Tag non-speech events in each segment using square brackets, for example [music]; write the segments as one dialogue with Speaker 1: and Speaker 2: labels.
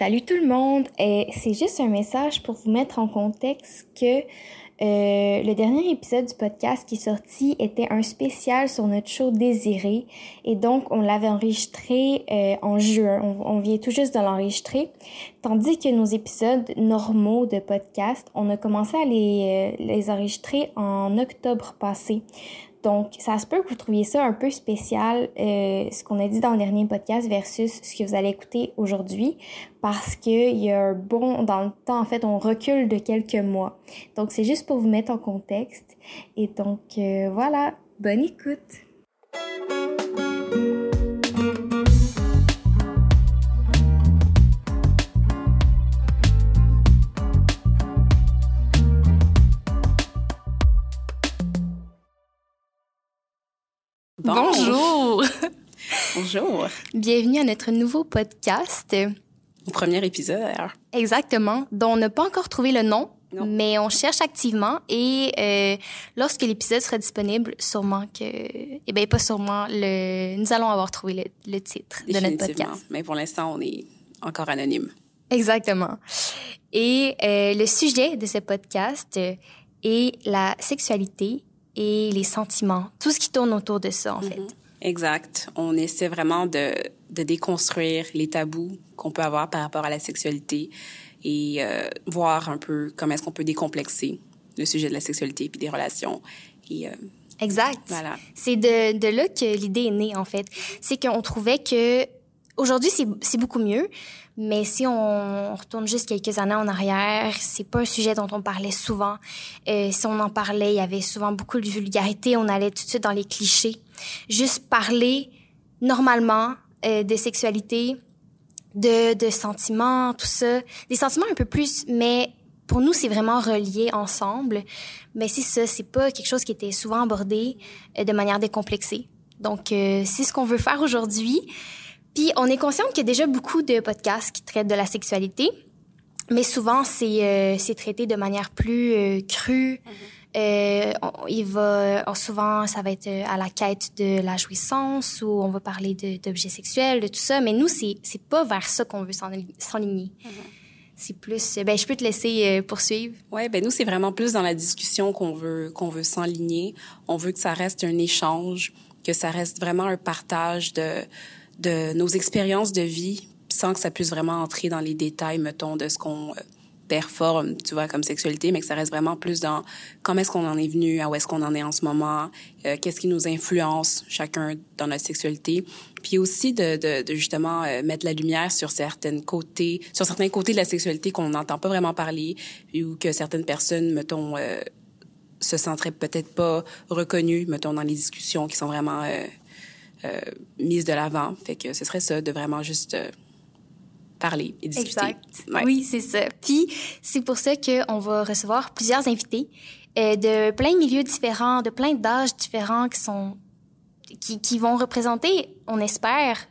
Speaker 1: Salut tout le monde, et c'est juste un message pour vous mettre en contexte que euh, le dernier épisode du podcast qui est sorti était un spécial sur notre show Désiré. Et donc on l'avait enregistré euh, en juin, on, vient tout juste de l'enregistrer, tandis que nos épisodes normaux de podcast, on a commencé à les, euh, les enregistrer en octobre passé. Donc, ça se peut que vous trouviez ça un peu spécial, euh, ce qu'on a dit dans le dernier podcast versus ce que vous allez écouter aujourd'hui, parce qu'il y a un bon, dans le temps, en fait, on recule de quelques mois. Donc, c'est juste pour vous mettre en contexte. Et donc, euh, voilà, bonne écoute. Bonjour.
Speaker 2: Bonjour.
Speaker 1: Bienvenue à notre nouveau podcast.
Speaker 2: Au premier épisode.
Speaker 1: Exactement, dont on n'a pas encore trouvé le nom, mais on cherche activement et euh, lorsque l'épisode sera disponible, sûrement que, eh bien, pas sûrement, le, nous allons avoir trouvé le, titre de notre podcast.
Speaker 2: Mais pour l'instant, on est encore anonyme.
Speaker 1: Exactement. Et euh, le sujet de ce podcast est la sexualité et les sentiments, tout ce qui tourne autour de ça, en fait. Mm-hmm.
Speaker 2: Exact. On essaie vraiment de, de déconstruire les tabous qu'on peut avoir par rapport à la sexualité et euh, voir un peu comment est-ce qu'on peut décomplexer le sujet de la sexualité et des relations. Et, euh,
Speaker 1: exact. Voilà. C'est de, de là que l'idée est née, en fait. C'est qu'on trouvait que aujourd'hui, c'est beaucoup mieux, mais si on retourne juste quelques années en arrière, c'est pas un sujet dont on parlait souvent. Euh, si on en parlait, il y avait souvent beaucoup de vulgarité. On allait tout de suite dans les clichés. Juste parler normalement euh, de sexualité, de, de sentiments, tout ça. Des sentiments un peu plus, mais pour nous, c'est vraiment relié ensemble. Mais c'est ça, c'est pas quelque chose qui était souvent abordé euh, de manière décomplexée. Donc, euh, c'est ce qu'on veut faire aujourd'hui. Puis on est conscient qu'il y a déjà beaucoup de podcasts qui traitent de la sexualité, mais souvent c'est euh, c'est traité de manière plus euh, crue. Mm-hmm. euh, il va souvent ça va être à la quête de la jouissance ou on va parler d'objets sexuels, de tout ça. Mais nous c'est c'est pas vers ça qu'on veut s'enligner. Mm-hmm. C'est plus, ben je peux te laisser poursuivre.
Speaker 2: Ouais, ben nous c'est vraiment plus dans la discussion qu'on veut qu'on veut s'enligner. On veut que ça reste un échange, que ça reste vraiment un partage de de nos expériences de vie sans que ça puisse vraiment entrer dans les détails, mettons, de ce qu'on euh, performe, tu vois, comme sexualité, mais que ça reste vraiment plus dans comment est-ce qu'on en est venu, à où est-ce qu'on en est en ce moment, euh, qu'est-ce qui nous influence chacun dans notre sexualité, puis aussi de, de, de justement euh, mettre la lumière sur certaines côtés, sur certains côtés de la sexualité qu'on n'entend pas vraiment parler, ou que certaines personnes, mettons, se sentiraient peut-être pas reconnues, mettons, dans les discussions qui sont vraiment euh, mise de l'avant. Fait que ce serait ça, de vraiment juste euh, parler et discuter.
Speaker 1: Exact. Oui, c'est ça. Puis c'est pour ça qu'on va recevoir plusieurs invités euh, de plein de milieux différents, de plein d'âges différents qui sont qui, qui vont représenter, on espère,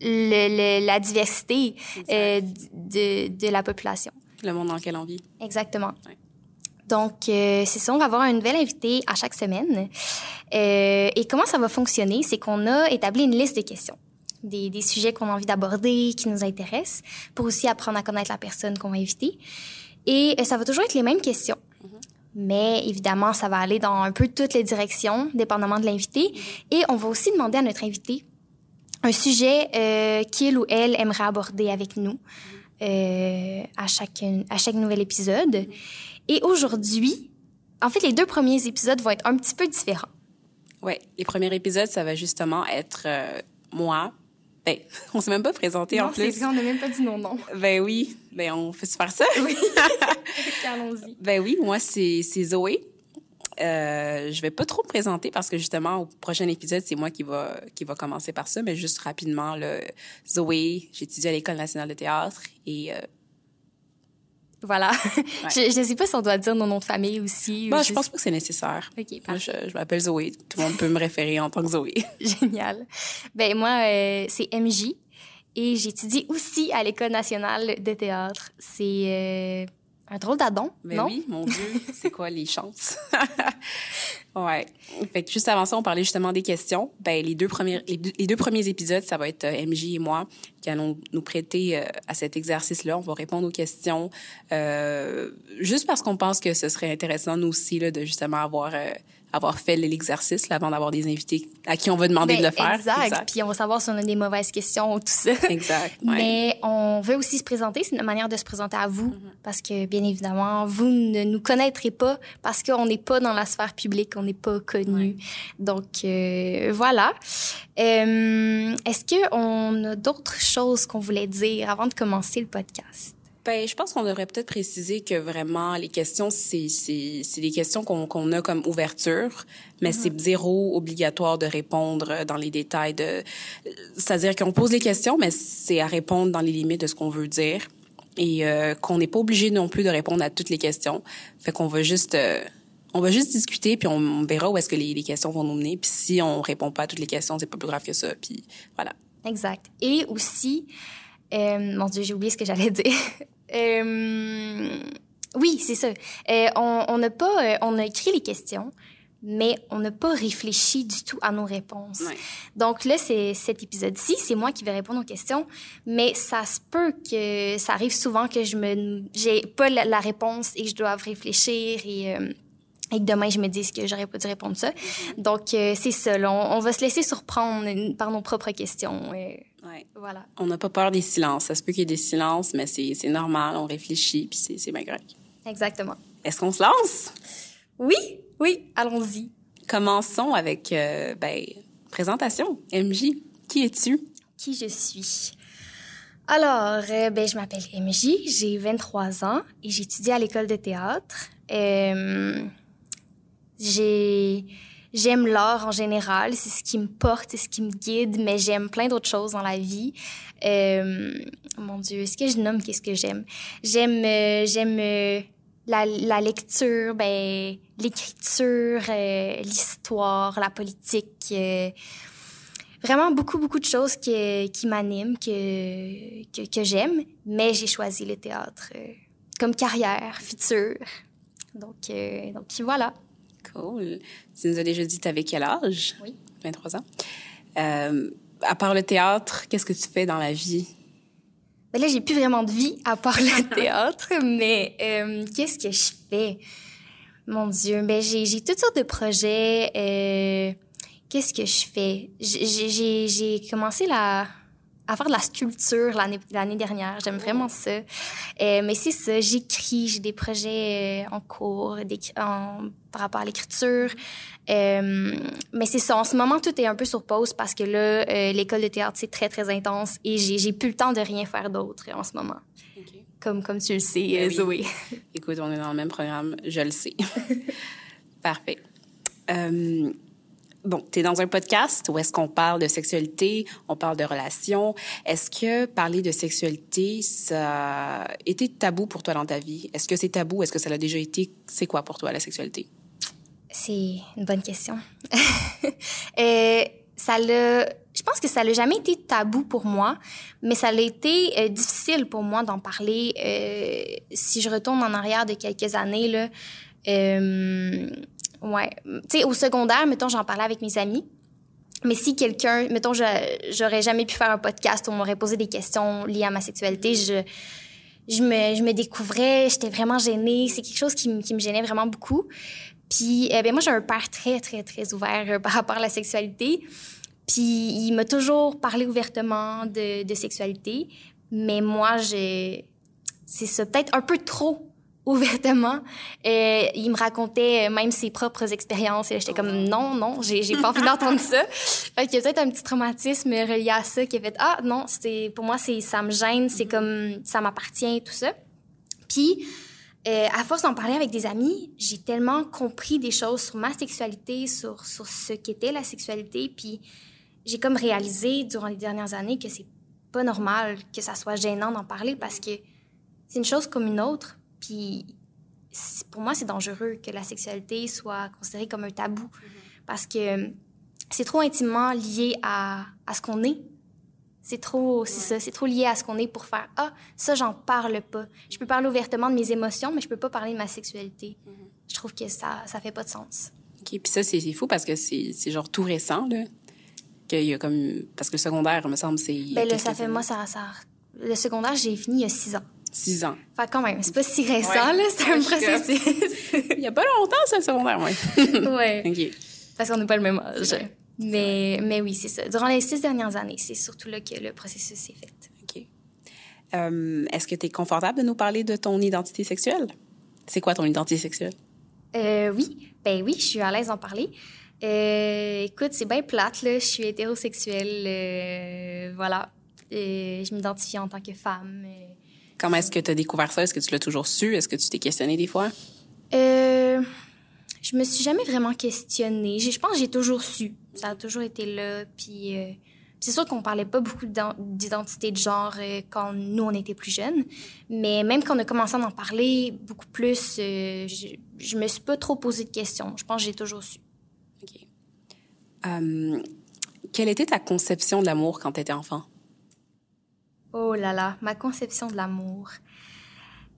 Speaker 1: le, la diversité euh, de, de la population.
Speaker 2: Le monde dans lequel on vit.
Speaker 1: Exactement. Donc, euh, c'est ça, on va avoir un nouvel invité à chaque semaine. Euh, et comment ça va fonctionner? C'est qu'on a établi une liste de questions, des, des sujets qu'on a envie d'aborder, qui nous intéressent, pour aussi apprendre à connaître la personne qu'on va inviter. Et euh, ça va toujours être les mêmes questions. Mm-hmm. Mais évidemment, ça va aller dans un peu toutes les directions, dépendamment de l'invité. Mm-hmm. Et on va aussi demander à notre invité un sujet euh, qu'il ou elle aimerait aborder avec nous mm-hmm. euh, à, chaque, à chaque nouvel épisode. Et aujourd'hui, en fait, les deux premiers épisodes vont être un petit peu différents.
Speaker 2: Oui, les premiers épisodes, ça va justement être euh, moi. Ben, [laughs] on s'est même pas présenté en plus.
Speaker 1: Non, on n'a même pas dit non, non.
Speaker 2: Ben oui, ben on fait faire ça.
Speaker 1: Oui. [laughs] [laughs] Allons-y.
Speaker 2: Ben oui, moi c'est c'est Zoé. Euh, je vais pas trop me présenter parce que justement au prochain épisode c'est moi qui va qui va commencer par ça, mais juste rapidement le Zoé, j'étudie à l'école nationale de théâtre et euh,
Speaker 1: voilà. je ne sais pas si on doit dire nos noms de famille aussi.
Speaker 2: Bah, je pense pas que c'est nécessaire.
Speaker 1: OK,
Speaker 2: Moi, je, m'appelle Zoé. Tout le monde peut me référer en tant que Zoé. [laughs]
Speaker 1: Génial. Ben moi, euh, c'est MJ et j'étudie aussi à l'École nationale de théâtre. C'est euh, un drôle d'adon,
Speaker 2: ben
Speaker 1: non?
Speaker 2: oui, mon Dieu, [laughs] c'est quoi les chances? [laughs] ouais. Fait que juste avant ça, on parlait justement des questions. Ben, les deux premiers, les deux, les deux premiers épisodes, ça va être euh, MJ et moi qui allons nous prêter euh, à cet exercice-là. On va répondre aux questions, euh, juste parce qu'on pense que ce serait intéressant, nous aussi, là, de justement avoir avoir fait l'exercice avant d'avoir des invités à qui on va demander
Speaker 1: Ben,
Speaker 2: de le faire.
Speaker 1: Exact. Puis on va savoir si on a des mauvaises questions ou tout ça.
Speaker 2: Exact. [laughs] ouais.
Speaker 1: Mais on veut aussi se présenter. C'est une manière de se présenter à vous.
Speaker 2: Mm-hmm.
Speaker 1: Parce que, bien évidemment, vous ne nous connaîtrez pas parce qu'on n'est pas dans la sphère publique, on n'est pas connu. Donc, euh, voilà. Euh, Est-ce qu'on a d'autres choses qu'on voulait dire avant de commencer le podcast?
Speaker 2: Ben, je pense qu'on devrait peut-être préciser que vraiment les questions, c'est c'est c'est des questions qu'on qu'on a comme ouverture, mais c'est zéro obligatoire de répondre dans les détails de. C'est-à-dire qu'on pose les questions, mais c'est à répondre dans les limites de ce qu'on veut dire et euh, qu'on n'est pas obligé non plus de répondre à toutes les questions. Fait qu'on va juste euh, on va juste discuter puis on verra où est-ce que les, les questions vont nous mener. Puis si on répond pas à toutes les questions, c'est pas plus grave que ça. Puis voilà.
Speaker 1: Exact. Et aussi, euh, mon Dieu, j'ai oublié ce que j'allais [laughs] dire. Euh, oui, c'est ça. Euh, on n'a pas, euh, on a écrit les questions, mais on n'a pas réfléchi du tout à nos réponses.
Speaker 2: Ouais.
Speaker 1: Donc là, c'est cet épisode-ci, c'est moi qui vais répondre aux questions, mais ça se peut que ça arrive souvent que je me, j'ai pas la, la réponse et que je dois réfléchir et euh, et que demain je me dise que j'aurais pas dû répondre ça. Donc euh, c'est ça. on, on va se laisser surprendre par nos propres questions. euh,
Speaker 2: Ouais.
Speaker 1: voilà.
Speaker 2: On n'a pas peur des silences. Ça se peut qu'il y ait des silences, mais c'est normal. On réfléchit, puis c'est c'est bien correct.
Speaker 1: Exactement.
Speaker 2: Est-ce qu'on se lance?
Speaker 1: Oui, oui, allons-y.
Speaker 2: Commençons avec, euh, ben, présentation. MJ, qui es-tu?
Speaker 1: Qui je suis? Alors, euh, ben, je m'appelle MJ, j'ai 23 ans et j'étudie à l'école de théâtre. Euh, j'ai, j'aime l'art en général, c'est ce qui me porte, c'est ce qui me guide, mais j'aime plein d'autres choses dans la vie. Euh, mon Dieu, est-ce que je nomme qu'est-ce que j'aime? J'aime, euh, j'aime euh, la, lecture, ben, l'écriture, euh, l'histoire, la politique. vraiment beaucoup, beaucoup de choses qui, m'animent, que, que, que j'aime, mais j'ai choisi le théâtre comme carrière future. Donc, donc voilà.
Speaker 2: Cool. Tu nous as déjà dit, t'avais quel âge?
Speaker 1: Oui.
Speaker 2: 23 ans. Euh, à part le théâtre, qu'est-ce que tu fais dans la vie?
Speaker 1: Ben là, j'ai plus vraiment de vie à part le [laughs] théâtre, mais euh, qu'est-ce que je fais? Mon Dieu, ben j'ai, toutes sortes de projets. euh, qu'est-ce que je fais? J'ai commencé la, à faire de la sculpture l'année, dernière. J'aime vraiment ça. Euh, mais c'est ça, j'écris, j'ai des projets euh, en cours en, par rapport à l'écriture. Euh, mais c'est ça, en ce moment, tout est un peu sur pause parce que là, euh, l'école de théâtre, c'est très, très intense et j'ai, plus le temps de rien faire d'autre en ce moment. Comme, comme tu le sais,
Speaker 2: Ben
Speaker 1: euh,
Speaker 2: oui.
Speaker 1: Zoé.
Speaker 2: Écoute, on est dans le même programme, je le sais. [laughs] Parfait. Euh, bon, tu es dans un podcast où est-ce qu'on parle de sexualité, on parle de relations. Est-ce que parler de sexualité, ça a été tabou pour toi dans ta vie? Est-ce que c'est tabou? Est-ce que ça l'a déjà été? C'est quoi pour toi la sexualité?
Speaker 1: C'est une bonne question. [laughs] Euh, ça l'a, je pense que ça l'a jamais été tabou pour moi, mais ça l'a été euh, difficile pour moi d'en parler. Euh, si je retourne en arrière de quelques années là, ouais, tu sais au secondaire, mettons, j'en parlais avec mes amis. Mais si quelqu'un, mettons, j'aurais jamais pu faire un podcast où on m'aurait posé des questions liées à ma sexualité, je, je me, je me découvrais, j'étais vraiment gênée. C'est quelque chose qui, me- qui me gênait vraiment beaucoup. Puis, eh ben moi, j'ai un père très, très, très ouvert euh, [laughs] par rapport à la sexualité. Puis, il m'a toujours parlé ouvertement de, de sexualité. Mais moi, j'ai... C'est ça, peut-être un peu trop ouvertement. Euh, il me racontait même ses propres expériences. Et j'étais comme, non, non, j'ai j'ai pas envie d'entendre ça. Fait qu'il y a peut-être un petit traumatisme relié à ça qui a fait, ah non, c'est pour moi, c'est ça me gêne, c'est comme, ça m'appartient, tout ça. Puis, euh, à force d'en parler avec des amis, j'ai tellement compris des choses sur ma sexualité, sur, sur ce qu'était la sexualité. Puis j'ai comme réalisé durant les dernières années que c'est pas normal que ça soit gênant d'en parler parce que c'est une chose comme une autre. Puis pour moi, c'est dangereux que la sexualité soit considérée comme un tabou parce que c'est trop intimement lié à, à ce qu'on est. C'est trop, c'est ça, c'est trop lié à ce qu'on est pour faire ah ça j'en parle pas. Je peux parler ouvertement de mes émotions, mais je peux pas parler de ma sexualité. Mm-hmm. Je trouve que ça ça fait pas de sens.
Speaker 2: Ok, puis ça c'est fou parce que c'est genre tout récent là, qu'il y a comme parce que le secondaire me semble c'est.
Speaker 1: Ben là ça fait moi ça ça le secondaire j'ai fini il y a six ans.
Speaker 2: Six ans.
Speaker 1: Fait quand même, c'est pas si récent, là, c'est un [laughs] processus. [laughs]
Speaker 2: il y a pas longtemps, ça, le secondaire, ouais. [laughs]
Speaker 1: ouais. OK. Parce qu'on n'a pas le même âge. Mais, mais oui, c'est ça. Durant les six dernières années, c'est surtout là que le processus s'est fait.
Speaker 2: OK. Euh, Est-ce que tu es confortable de nous parler de ton identité sexuelle? C'est quoi ton identité sexuelle?
Speaker 1: Euh, oui. Ben oui, je suis à l'aise d'en parler. Euh, écoute, c'est bien plate, là. Je suis hétérosexuelle. Euh, voilà. Euh, je m'identifie en tant que femme.
Speaker 2: Comment est-ce que tu as découvert ça? Est-ce que tu l'as toujours su? Est-ce que tu t'es questionné des fois?
Speaker 1: Euh, je me suis jamais vraiment questionnée. Je pense que j'ai toujours su. Ça a toujours été là. Puis euh, c'est sûr qu'on parlait pas beaucoup d'identité de genre euh, quand nous, on était plus jeunes. Mais même quand on a commencé à en parler beaucoup plus, euh, je, je me suis pas trop posé de questions. Je pense que j'ai toujours su.
Speaker 2: OK. quelle était ta conception de l'amour quand tu étais enfant?
Speaker 1: Oh là là, ma conception de l'amour.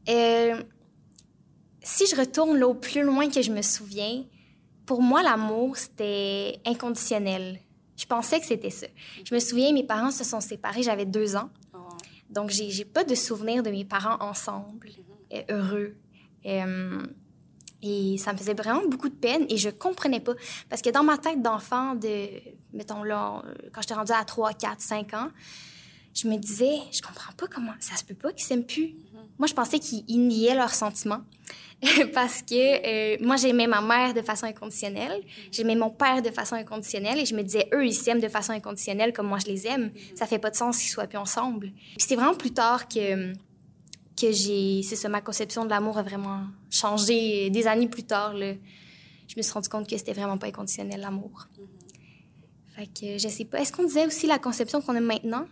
Speaker 1: Euh, si je retourne là, au plus loin que je me souviens, pour moi, l'amour, c'était inconditionnel. Je pensais que c'était ça. Je me souviens, mes parents se sont séparés, j'avais deux ans. Oh. Donc, j'ai pas de souvenir de mes parents ensemble, et mm-hmm. heureux. Euh, et ça me faisait vraiment beaucoup de peine et je comprenais pas. Parce que dans ma tête d'enfant, de, mettons là, quand j'étais rendue à 3, 4, 5 ans, je me disais, je comprends pas comment, ça se peut pas qu'ils s'aiment plus. Moi, je pensais qu'ils niaient leurs sentiments. [laughs] parce que euh, moi, j'aimais ma mère de façon inconditionnelle, j'aimais mon père de façon inconditionnelle, et je me disais, eux, ils s'aiment de façon inconditionnelle comme moi, je les aime. Ça fait pas de sens qu'ils soient plus ensemble. C'est vraiment plus tard que, que j'ai... C'est ça, ma conception de l'amour a vraiment changé. Des années plus tard, je me suis rendu compte que c'était vraiment pas inconditionnel, l'amour. Fait que je sais pas. Est-ce qu'on disait aussi la conception qu'on a maintenant?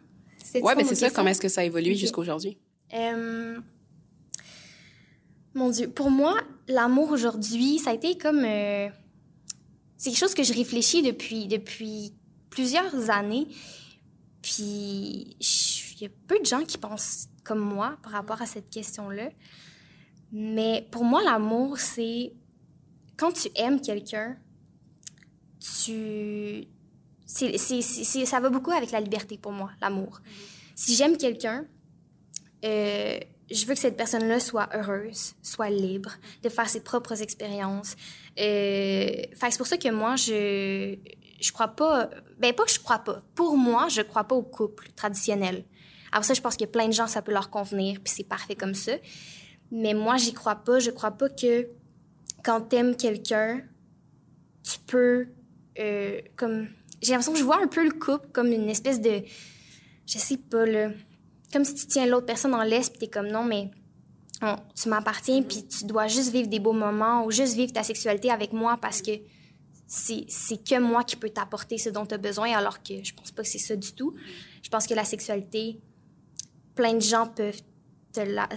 Speaker 2: Oui, mais c'est ça. Comment est-ce que ça a évolué jusqu'à aujourd'hui?
Speaker 1: Euh, mon Dieu, pour moi, l'amour aujourd'hui, ça a été comme... Euh, c'est quelque chose que je réfléchis depuis, depuis plusieurs années. Puis, il y a peu de gens qui pensent comme moi par rapport à cette question-là. Mais pour moi, l'amour, c'est quand tu aimes quelqu'un, tu... ça va beaucoup avec la liberté pour moi, l'amour. Si j'aime quelqu'un, euh, je veux que cette personne-là soit heureuse, soit libre, de faire ses propres expériences. Euh, c'est pour ça que moi, je je crois pas... Ben, pas que je crois pas. Pour moi, je crois pas au couple traditionnel. Alors ça, je pense que plein de gens, ça peut leur convenir, puis c'est parfait comme ça. Mais moi, j'y crois pas. Je crois pas que quand t'aimes quelqu'un, tu peux... Euh, comme... J'ai l'impression que je vois un peu le couple comme une espèce de... Je sais pas, là comme si tu tiens l'autre personne en laisse, puis t'es comme non, mais tu m'appartiens, puis tu dois juste vivre des beaux moments ou juste vivre ta sexualité avec moi parce que c'est que moi qui peux t'apporter ce dont tu as besoin, alors que je pense pas que c'est ça du tout. Je pense que la sexualité, plein de gens peuvent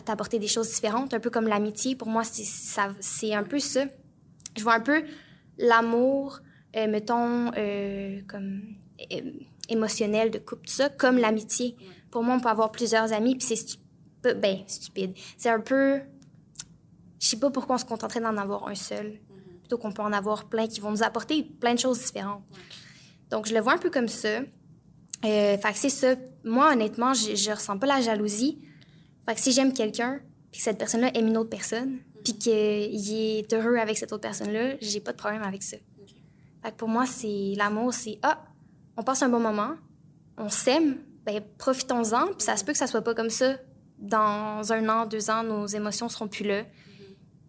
Speaker 1: t'apporter des choses différentes, un peu comme l'amitié. Pour moi, c'est un peu ça. Je vois un peu l'amour, euh, mettons, euh, comme émotionnel de couple, tout ça, comme l'amitié pour moi, on peut avoir plusieurs amis, puis c'est ben, stupide. C'est un peu. Je sais pas pourquoi on se contenterait d'en avoir un seul, mm-hmm. plutôt qu'on peut en avoir plein qui vont nous apporter plein de choses différentes. Donc, je le vois un peu comme ça. Euh, fait que c'est ça. Moi, honnêtement, je, je ressens pas la jalousie. Fait que si j'aime quelqu'un, puis que cette personne-là aime une autre personne, mm-hmm. puis qu'il est heureux avec cette autre personne-là, j'ai pas de problème avec ça. Fait que pour moi, c'est l'amour, c'est ah, on passe un bon moment, on s'aime, ben, profitons-en. Puis ça se peut que ça soit pas comme ça. Dans un an, deux ans, nos émotions seront plus là.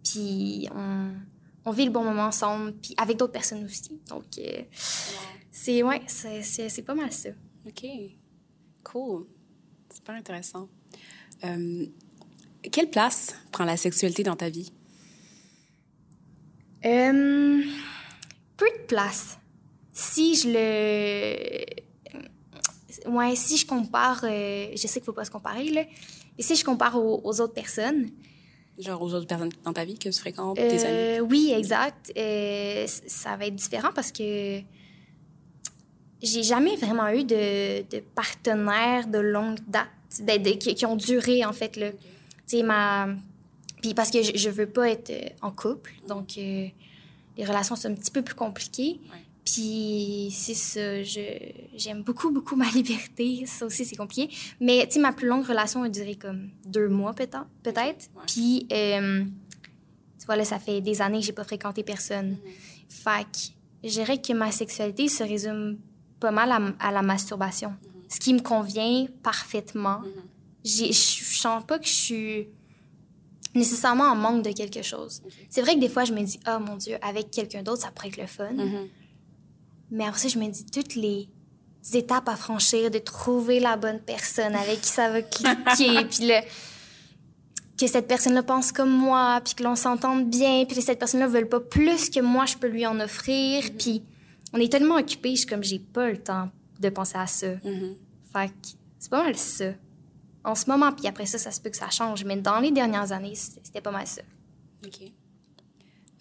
Speaker 1: Puis on, on, vit le bon moment ensemble, puis avec d'autres personnes aussi. Donc, euh, c'est ouais, c'est pas mal ça.
Speaker 2: OK. Cool. C'est pas intéressant. Euh, quelle place prend la sexualité dans ta vie?
Speaker 1: Euh, peu de place. Si je le ouais, si je compare, euh, je sais qu'il faut pas se comparer, là, mais si je compare aux, autres personnes.
Speaker 2: Genre aux autres personnes dans ta vie que tu fréquentes, tes amis?
Speaker 1: Euh, oui, exact. Euh, ça va être différent parce que j'ai jamais vraiment eu de, de partenaires de longue date, de, de- qui, qui ont duré, en fait, là. Tu sais, ma... Puis parce que je, je veux pas être en couple, donc les relations sont un petit peu plus compliquées.
Speaker 2: Ouais.
Speaker 1: Puis c'est ça, je- j'aime beaucoup, beaucoup [laughs] ma liberté. Ça aussi, c'est compliqué. Mais, tu sais, ma plus longue relation a duré comme deux mois, peut-être. peut-être.
Speaker 2: Ouais.
Speaker 1: Puis, euh, tu vois, là, ça fait des années que j'ai pas fréquenté personne. Fait que je dirais que ma sexualité se résume pas mal à, à la masturbation. Ce qui me convient parfaitement. J'ai- Je je sens pas que je suis nécessairement en manque de quelque chose. C'est vrai que des fois, je me dis, oh mon Dieu, avec quelqu'un d'autre, ça pourrait être le fun.
Speaker 2: Mhm.
Speaker 1: Mais après ça, je me dis toutes les étapes à franchir, de trouver la bonne personne avec qui ça va cliquer, [laughs] puis le, que cette personne-là pense comme moi, puis que l'on s'entende bien, puis que cette personne-là ne veut pas plus que moi, je peux lui en offrir. Puis on est tellement occupés, je suis comme, j'ai pas le temps de penser à ça.
Speaker 2: Mhm.
Speaker 1: Fait que c'est pas mal ça. En ce moment, puis après ça, ça se peut que ça change, mais dans les dernières années, c'était pas mal ça.
Speaker 2: OK.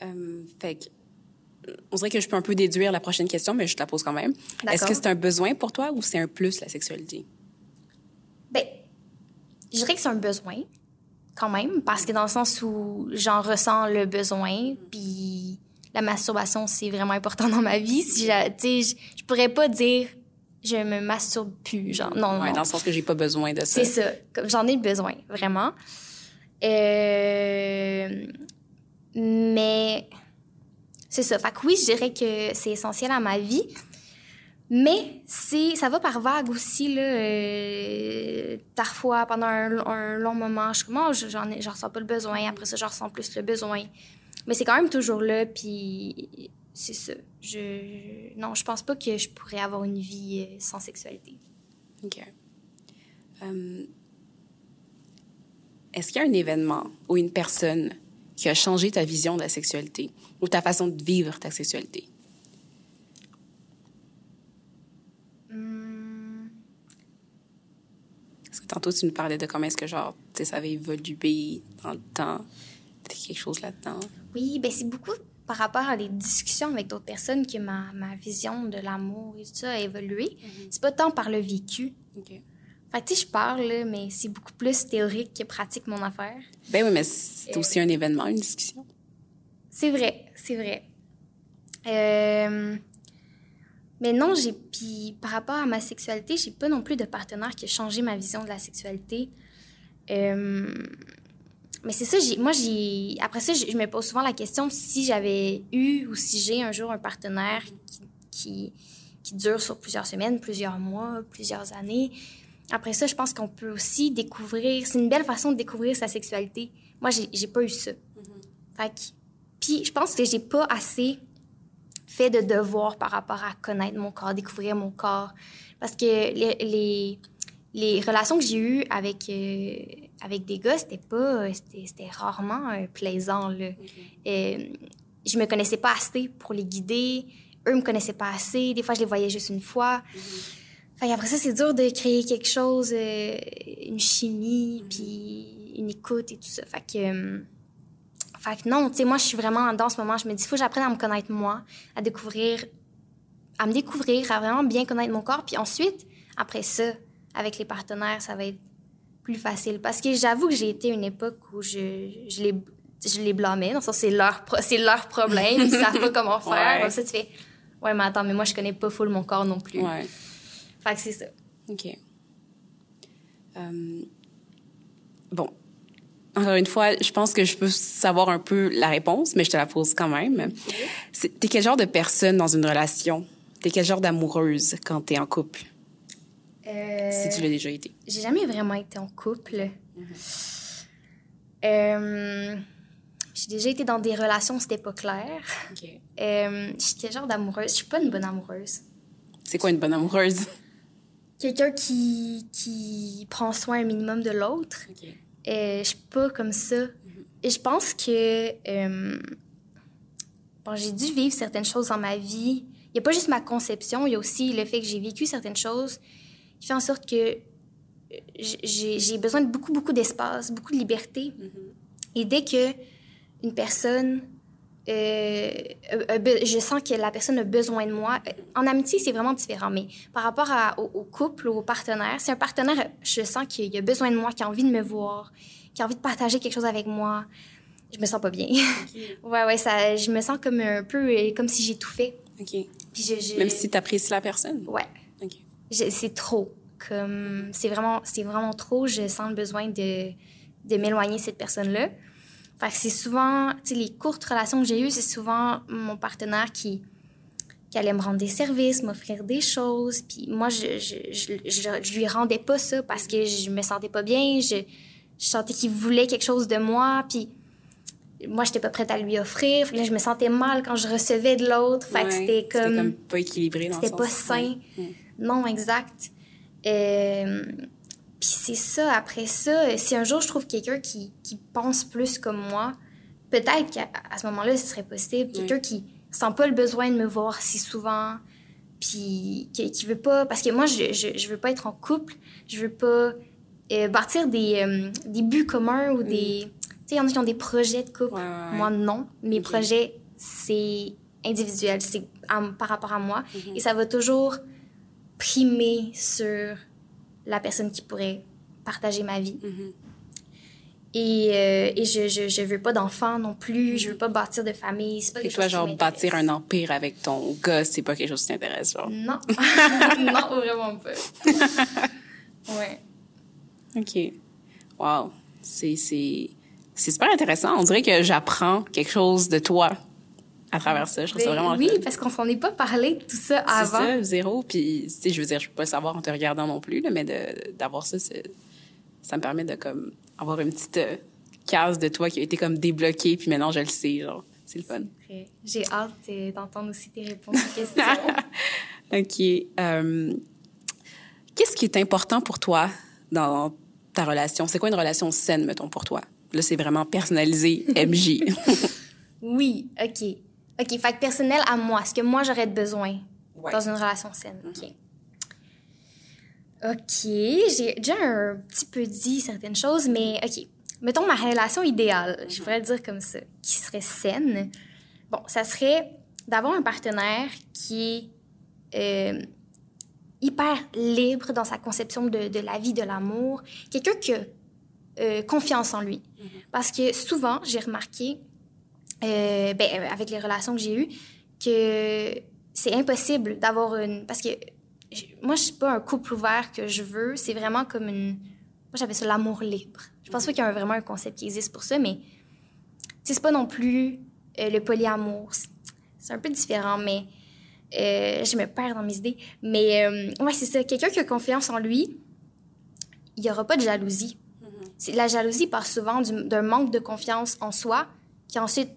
Speaker 2: Euh, fait que, on dirait que je peux un peu déduire la prochaine question, mais je te la pose quand même. Est-ce que c'est un besoin pour toi ou c'est un plus, la sexualité?
Speaker 1: Ben, je dirais que c'est un besoin, quand même, parce que dans le sens où j'en ressens le besoin, puis la masturbation, c'est vraiment important dans ma vie. Si j'a- tu sais, je, je pourrais pas dire je me masturbe plus, genre, non,
Speaker 2: Ouais,
Speaker 1: non.
Speaker 2: dans le sens que j'ai pas besoin de ça.
Speaker 1: C'est ça. Comme J'en ai besoin, vraiment. Euh, Mais c'est ça. Fait que oui, je dirais que c'est essentiel à ma vie. Mais c'est, ça va par vague aussi, là. euh, parfois, pendant un, un long moment, je suis comme, Oh, j'en, ai- j'en ressens pas le besoin. Après ça, j'en ressens plus le besoin. Mais c'est quand même toujours là, puis c'est ça. Je, non, je pense pas que je pourrais avoir une vie euh, sans sexualité.
Speaker 2: OK. Euh, Est-ce qu'il y a un événement ou une personne qui a changé ta vision de la sexualité ou ta façon de vivre ta sexualité?
Speaker 1: Hum,
Speaker 2: Parce que tantôt, tu nous parlais de comment est-ce que, genre, tu sais, ça avait évolué dans le temps. Quelque chose là-dedans.
Speaker 1: Oui, ben c'est beaucoup par rapport à des discussions avec d'autres personnes que ma, ma vision de l'amour et tout ça a évolué. C'est pas tant par le vécu.
Speaker 2: OK.
Speaker 1: Fait que, tu sais, je parle, là, mais c'est beaucoup plus théorique que pratique, mon affaire.
Speaker 2: Ben oui, mais c'est aussi un événement, une discussion.
Speaker 1: C'est vrai, c'est vrai. Euh, Mais non, j'ai. Puis par rapport à ma sexualité, j'ai pas non plus de partenaire qui a changé ma vision de la sexualité. Euh, Mais c'est ça, moi, j'ai. Après ça, je me pose souvent la question si j'avais eu ou si j'ai un jour un partenaire qui, qui, qui dure sur plusieurs semaines, plusieurs mois, plusieurs années. Après ça, je pense qu'on peut aussi découvrir. C'est une belle façon de découvrir sa sexualité. Moi, j'ai pas eu ça. Fait que- Puis je pense que j'ai pas assez fait de devoir par rapport à connaître mon corps, découvrir mon corps. Parce que les, les, les relations que j'ai eues avec, euh, avec des gars, c'était pas... C'était c'était rarement euh, plaisant, là. Euh, je me connaissais pas assez pour les guider. Eux me connaissaient pas assez. Des fois, je les voyais juste une fois. Fait après ça, c'est dur de créer quelque chose, euh, une chimie, puis une écoute et tout ça. Fait que... euh, fait que non, tu sais, moi, je suis vraiment dans ce moment, je me dis, il faut que j'apprenne à me connaître moi, à découvrir, à me découvrir, à vraiment bien connaître mon corps. Puis ensuite, après ça, avec les partenaires, ça va être plus facile. Parce que j'avoue que j'ai été une époque où je, je les, je les blâmais. Dans le sens, c'est leur, c'est leur problème, ils savent pas comment [laughs] faire.
Speaker 2: Ouais.
Speaker 1: Comme ça, tu fais, ouais, mais attends, mais moi, je connais pas full mon corps non plus.
Speaker 2: Ouais.
Speaker 1: Fait que c'est ça.
Speaker 2: OK. Euh, bon. Encore une fois, je pense que je peux savoir un peu la réponse, mais je te la pose quand même. C'est- T'es quel genre de personne dans une relation? T'es quel genre d'amoureuse quand t'es en couple,
Speaker 1: Euh,
Speaker 2: si tu l'as déjà été?
Speaker 1: J'ai jamais vraiment été en couple. Euh, j'ai déjà été dans des relations où c'était pas clair.
Speaker 2: OK.
Speaker 1: Euh, je suis quel genre d'amoureuse? Je suis pas une bonne amoureuse.
Speaker 2: C'est quoi une bonne amoureuse? [laughs]
Speaker 1: Quelqu'un qui, qui prend soin un minimum de l'autre.
Speaker 2: OK.
Speaker 1: Euh, je suis pas comme ça. Et je pense que bon, j'ai dû vivre certaines choses dans ma vie. Il n'y a pas juste ma conception, il y a aussi le fait que j'ai vécu certaines choses qui fait en sorte que euh, j'ai besoin de beaucoup, beaucoup d'espace, beaucoup de liberté. Et dès que une personne euh, je sens que la personne a besoin de moi. En amitié, c'est vraiment différent, mais par rapport à, au, couple ou au partenaire, si un partenaire, je sens qu'il a besoin de moi, qu'il a envie de me voir, qu'il a envie de partager quelque chose avec moi, je me sens pas bien. [laughs] ouais, ouais, ça, je me sens comme un peu comme si j'ai tout fait.
Speaker 2: OK. Même si tu apprécies la personne?
Speaker 1: Ouais. C'est trop. Comme, c'est vraiment, c'est vraiment trop. Je sens le besoin de, de m'éloigner de cette personne-là. Fait que c'est souvent, tu sais, les courtes relations que j'ai eues, c'est souvent mon partenaire qui, qui allait me rendre des services, m'offrir des choses. Puis moi, je, je, je, je, lui rendais pas ça parce que je me sentais pas bien. Je, sentais qu'il voulait quelque chose de moi. Puis moi, j'étais pas prête à lui offrir. Là, je me sentais mal quand je recevais de l'autre. Fait que c'était comme...
Speaker 2: C'était comme pas équilibré dans
Speaker 1: C'était pas sain. Non, exact. Euh, puis c'est ça, après ça, si un jour je trouve quelqu'un qui, qui pense plus comme moi, peut-être qu'à ce moment-là, ce serait possible. Quelqu'un qui sent pas le besoin de me voir si souvent, puis qui, qui veut pas... Parce que moi, je, je, je, veux pas être en couple, je veux pas euh, bâtir des, euh, des buts communs ou des... Tu sais, il y en a qui ont des projets de couple. Moi, non. Mes projets, c'est individuel, c'est par rapport à moi. Mm-hmm. Et ça va toujours primer sur la personne qui pourrait partager ma vie. Mm-hmm. Et, euh, et, je, je, je veux pas d'enfants non plus, je veux pas bâtir de famille.
Speaker 2: Pas et toi, genre, bâtir un empire avec ton gars, c'est pas quelque chose qui t'intéresse, genre?
Speaker 1: Non. [laughs] [laughs] non, vraiment pas. [laughs] ouais.
Speaker 2: OK. Wow. C'est, c'est, c'est super intéressant. On dirait que j'apprends quelque chose de toi à travers ça. Je trouve ça ben vraiment
Speaker 1: Oui, parce qu'on s'en est pas parlé de tout ça avant.
Speaker 2: C'est ça, zéro. Puis, tu sais, je veux dire, je peux pas savoir en te regardant non plus, là, mais d'avoir ça, ça me permet de comme avoir une petite euh, case de toi qui a été comme débloquée, puis maintenant je le sais, genre. C'est le fun.
Speaker 1: J'ai hâte euh, d'entendre aussi tes réponses aux questions. [laughs]
Speaker 2: OK. Euh, qu'est-ce qui est important pour toi dans ta relation? C'est quoi une relation saine, mettons, pour toi? Là, c'est vraiment personnalisé, MJ. [laughs]
Speaker 1: oui, OK. OK, fait que personnel à moi, ce que moi j'aurais besoin dans une relation saine. OK. OK, j'ai déjà un petit peu dit certaines choses, mais OK. Mettons ma relation idéale, je pourrais le dire comme ça, qui serait saine. Bon, ça serait d'avoir un partenaire qui est euh, hyper libre dans sa conception de, de la vie, de l'amour. Quelqu'un qui a euh, confiance en lui. Mm-hmm. Parce que souvent, j'ai remarqué euh, ben, euh, avec les relations que j'ai eues, que c'est impossible d'avoir une... Parce que moi, je suis pas un couple ouvert que je veux. C'est vraiment comme une... Moi, j'appelle ça l'amour libre. Je pense pas qu'il y a vraiment un concept qui existe pour ça, mais c'est pas non plus euh, le polyamour. C'est un peu différent, mais je me perds dans mes idées. Mais ouais, c'est ça. Quelqu'un qui a confiance en lui, il y aura pas de jalousie. Mm-hmm. La jalousie part souvent d'un manque de confiance en soi qui ensuite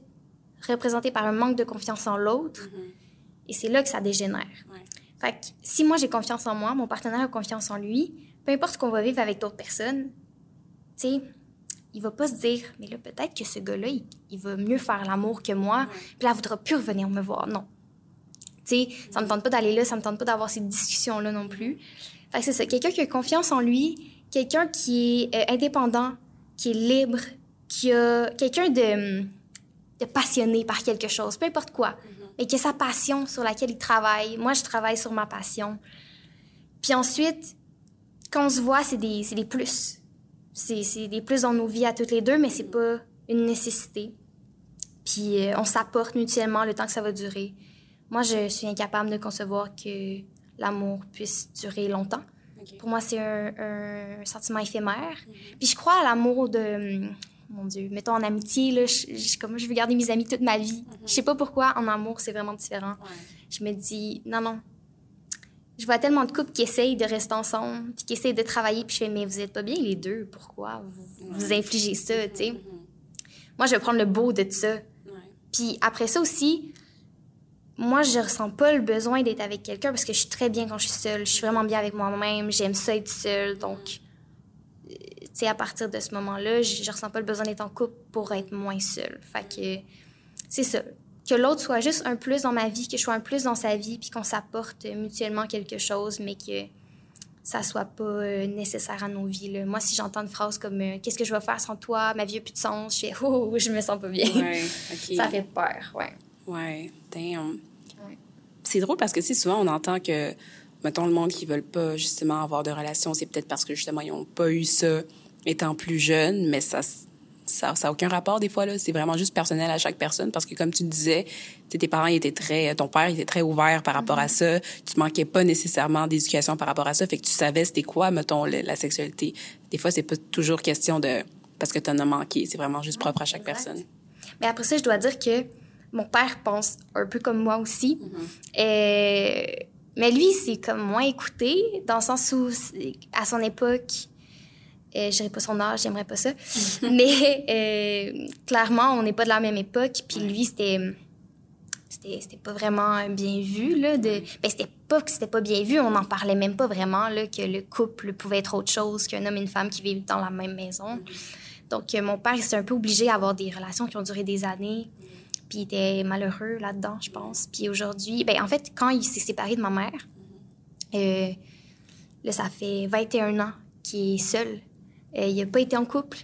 Speaker 1: représenté par un manque de confiance en l'autre. Mm-hmm. Et c'est là que ça dégénère. Fait que si moi j'ai confiance en moi, mon partenaire a confiance en lui, peu importe ce qu'on va vivre avec d'autres personnes, tu sais, il va pas se dire, mais là, peut-être que ce gars-là, il, va mieux faire l'amour que moi, puis là, il voudra plus revenir me voir. Non. Tu sais, ça me tente pas d'aller là, ça me tente pas d'avoir ces discussions-là non plus. Fait que c'est ça. Quelqu'un qui a confiance en lui, quelqu'un qui est euh, indépendant, qui est libre, qui a quelqu'un de de passionné par quelque chose, peu importe quoi, mais que sa passion sur laquelle il travaille. Moi, je travaille sur ma passion. Puis ensuite, quand on se voit, c'est des, des plus. C'est des plus dans nos vies à toutes les deux, mais c'est pas une nécessité. Puis euh, on s'apporte mutuellement le temps que ça va durer. Moi, je suis incapable de concevoir que l'amour puisse durer longtemps. Pour moi, c'est un, un, sentiment éphémère. Puis je crois à l'amour de mon Dieu, mettons en amitié, là, je, comme, je veux garder mes amis toute ma vie. Je ne Je sais pas pourquoi, en amour, c'est vraiment différent. Je me dis, non, non. Je vois tellement de couples qui essayent de rester ensemble, puis qui essayent de travailler, puis je fais, mais vous êtes pas bien les deux, pourquoi vous, vous infligez ça, tu sais? Moi, je vais prendre le beau de ça. Puis après ça aussi, moi, je ressens pas le besoin d'être avec quelqu'un parce que je suis très bien quand je suis seule. Je suis vraiment bien avec moi-même. J'aime ça être seule. Donc, c'est à partir de ce moment-là, je, je ressens pas le besoin d'être en couple pour être moins seule. Fait que c'est ça. Que l'autre soit juste un plus dans ma vie, que je sois un plus dans sa vie, puis qu'on s'apporte mutuellement quelque chose, mais que ça soit pas euh, nécessaire à nos vies. Là. Moi, si j'entends une phrase comme euh, Qu'est-ce que je vais faire sans toi? Ma vie n'a plus de sens, je fais Oh, je me sens pas bien.
Speaker 2: Ouais, [laughs]
Speaker 1: ça fait peur, ouais.
Speaker 2: Ouais, damn. C'est drôle parce que, sais, souvent, on entend que, mettons, le monde qui veulent pas, justement, avoir de relations, c'est peut-être parce que, justement, ils ont pas eu ça étant plus jeunes, mais ça ça n'a aucun rapport des fois là. C'est vraiment juste personnel à chaque personne parce que comme tu disais tes parents étaient très ton père était très ouvert par rapport à mm-hmm. ça. Tu manquais pas nécessairement d'éducation par rapport à ça. Fait que tu savais c'était quoi mettons la sexualité. Des fois c'est pas toujours question de parce que tu en as manqué. C'est vraiment juste propre à chaque personne.
Speaker 1: Mais après ça je dois dire que mon père pense un peu comme moi aussi. Euh, mais lui, c'est comme moins écouté, dans le sens où, à son époque, euh, je dirais pas son âge, j'aimerais pas ça. Mm-hmm. [laughs] mais euh, clairement, on n'est pas de la même époque. Puis lui, c'était c'était pas vraiment bien vu là de ben c'était pas que c'était pas bien vu on n'en parlait même pas vraiment là que le couple pouvait être autre chose qu'un homme et une femme qui vivent dans la même maison mm-hmm. donc mon père il s'est un peu obligé à avoir des relations qui ont duré des années puis il était malheureux là-dedans, je pense. Puis aujourd'hui, ben en fait, quand il s'est séparé de ma mère, euh, là, ça fait 21 ans qu'il est seul. Euh, il n'a pas été en couple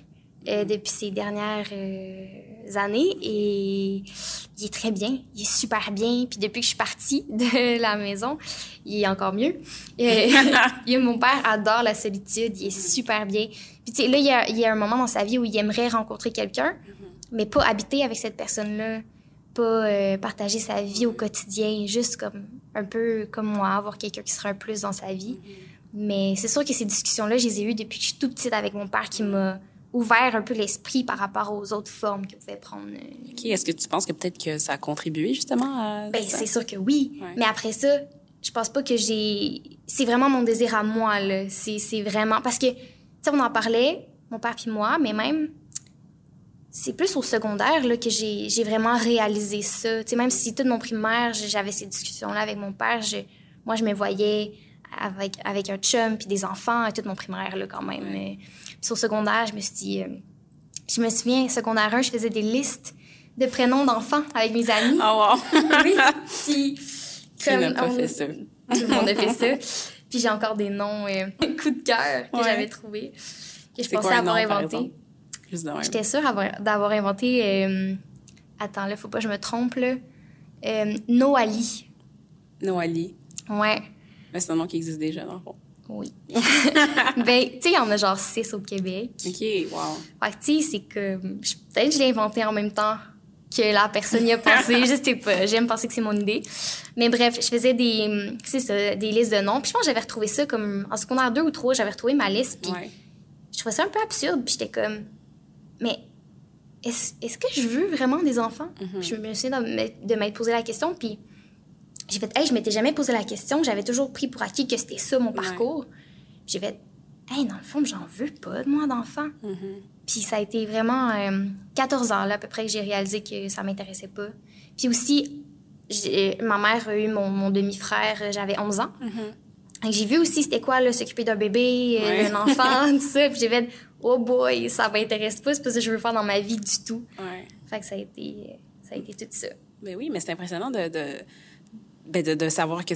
Speaker 1: euh, depuis ces dernières années et il est très bien. Il est super bien. Puis depuis que je suis partie [laughs] de la maison, il est encore mieux. [laughs] mon père adore la solitude. Il est super bien. Puis tu sais, là, il y, a, il y a un moment dans sa vie où il aimerait rencontrer quelqu'un, mais pas habiter avec cette personne-là pas euh, partager sa vie au quotidien, juste comme un peu comme moi, avoir quelqu'un qui sera un plus dans sa vie. Mais c'est sûr que ces discussions-là, je les ai eues depuis que je suis toute petite avec mon père qui m'a ouvert un peu l'esprit par rapport aux autres formes qu'il pouvait prendre. Euh.
Speaker 2: OK. Est-ce que tu penses que peut-être que ça a contribué justement à
Speaker 1: ben, c'est sûr que oui. Mais après ça, je pense pas que j'ai... C'est vraiment mon désir à moi, là. C'est vraiment... Parce que, tu sais, on en parlait, mon père puis moi, mais même c'est plus au secondaire là, que j'ai vraiment réalisé ça. sais, même si toute mon primaire, j'avais ces discussions-là avec mon père, je, moi, je me voyais avec, avec un chum puis des enfants, toute mon primaire là, quand même. Puis au secondaire, je me suis dit... Euh, je me souviens, secondaire 1, je faisais des listes de prénoms d'enfants avec mes amis.
Speaker 2: Oh wow!
Speaker 1: oui, [laughs] puis...
Speaker 2: Qui n'a pas fait ça?
Speaker 1: Tout le monde a fait ça. Puis j'ai encore des noms euh, [laughs] coup de cœur que j'avais trouvés, que je pensais avoir inventés. J'étais sûre d'avoir inventé. Euh, attends, là, faut pas que je me trompe, là. Euh, Noali.
Speaker 2: Noali.
Speaker 1: Ouais.
Speaker 2: Mais c'est un nom qui existe déjà, dans le fond.
Speaker 1: Oui. [laughs] ben, tu sais, il y en a genre six au Québec.
Speaker 2: OK, wow.
Speaker 1: Fait que, tu sais, c'est que. Peut-être que je l'ai inventé en même temps que la personne y a pensé. je sais pas. J'aime penser que c'est mon idée. Mais bref, je faisais des. Ça, des listes de noms. Puis je pense que j'avais retrouvé ça comme. En secondaire 2 ou 3, j'avais retrouvé ma liste. Puis je trouvais ça un peu absurde. Puis j'étais comme mais est-ce que je veux vraiment des enfants? Mm-hmm. Je me souviens de m'être posé la question, puis j'ai fait, hey, je m'étais jamais posé la question, j'avais toujours pris pour acquis que c'était ça mon parcours. J'ai fait, hey, dans le fond, j'en veux pas de moi d'enfant. Mm-hmm. Puis ça a été vraiment 14 euh, ans, là, à peu près, que j'ai réalisé que ça m'intéressait pas. Puis aussi, ma mère a eu mon, demi-frère, j'avais 11 ans. Mm-hmm. J'ai vu aussi c'était quoi, s'occuper d'un bébé, euh, d'un enfant, [laughs] tout ça. Puis j'ai fait, oh boy, ça m'intéresse pas, c'est pas ce que je veux faire dans ma vie du tout.
Speaker 2: Ouais.
Speaker 1: Fait que ça a été, ça a été tout ça.
Speaker 2: Mais oui, mais c'est impressionnant de, de, ben de, de, savoir que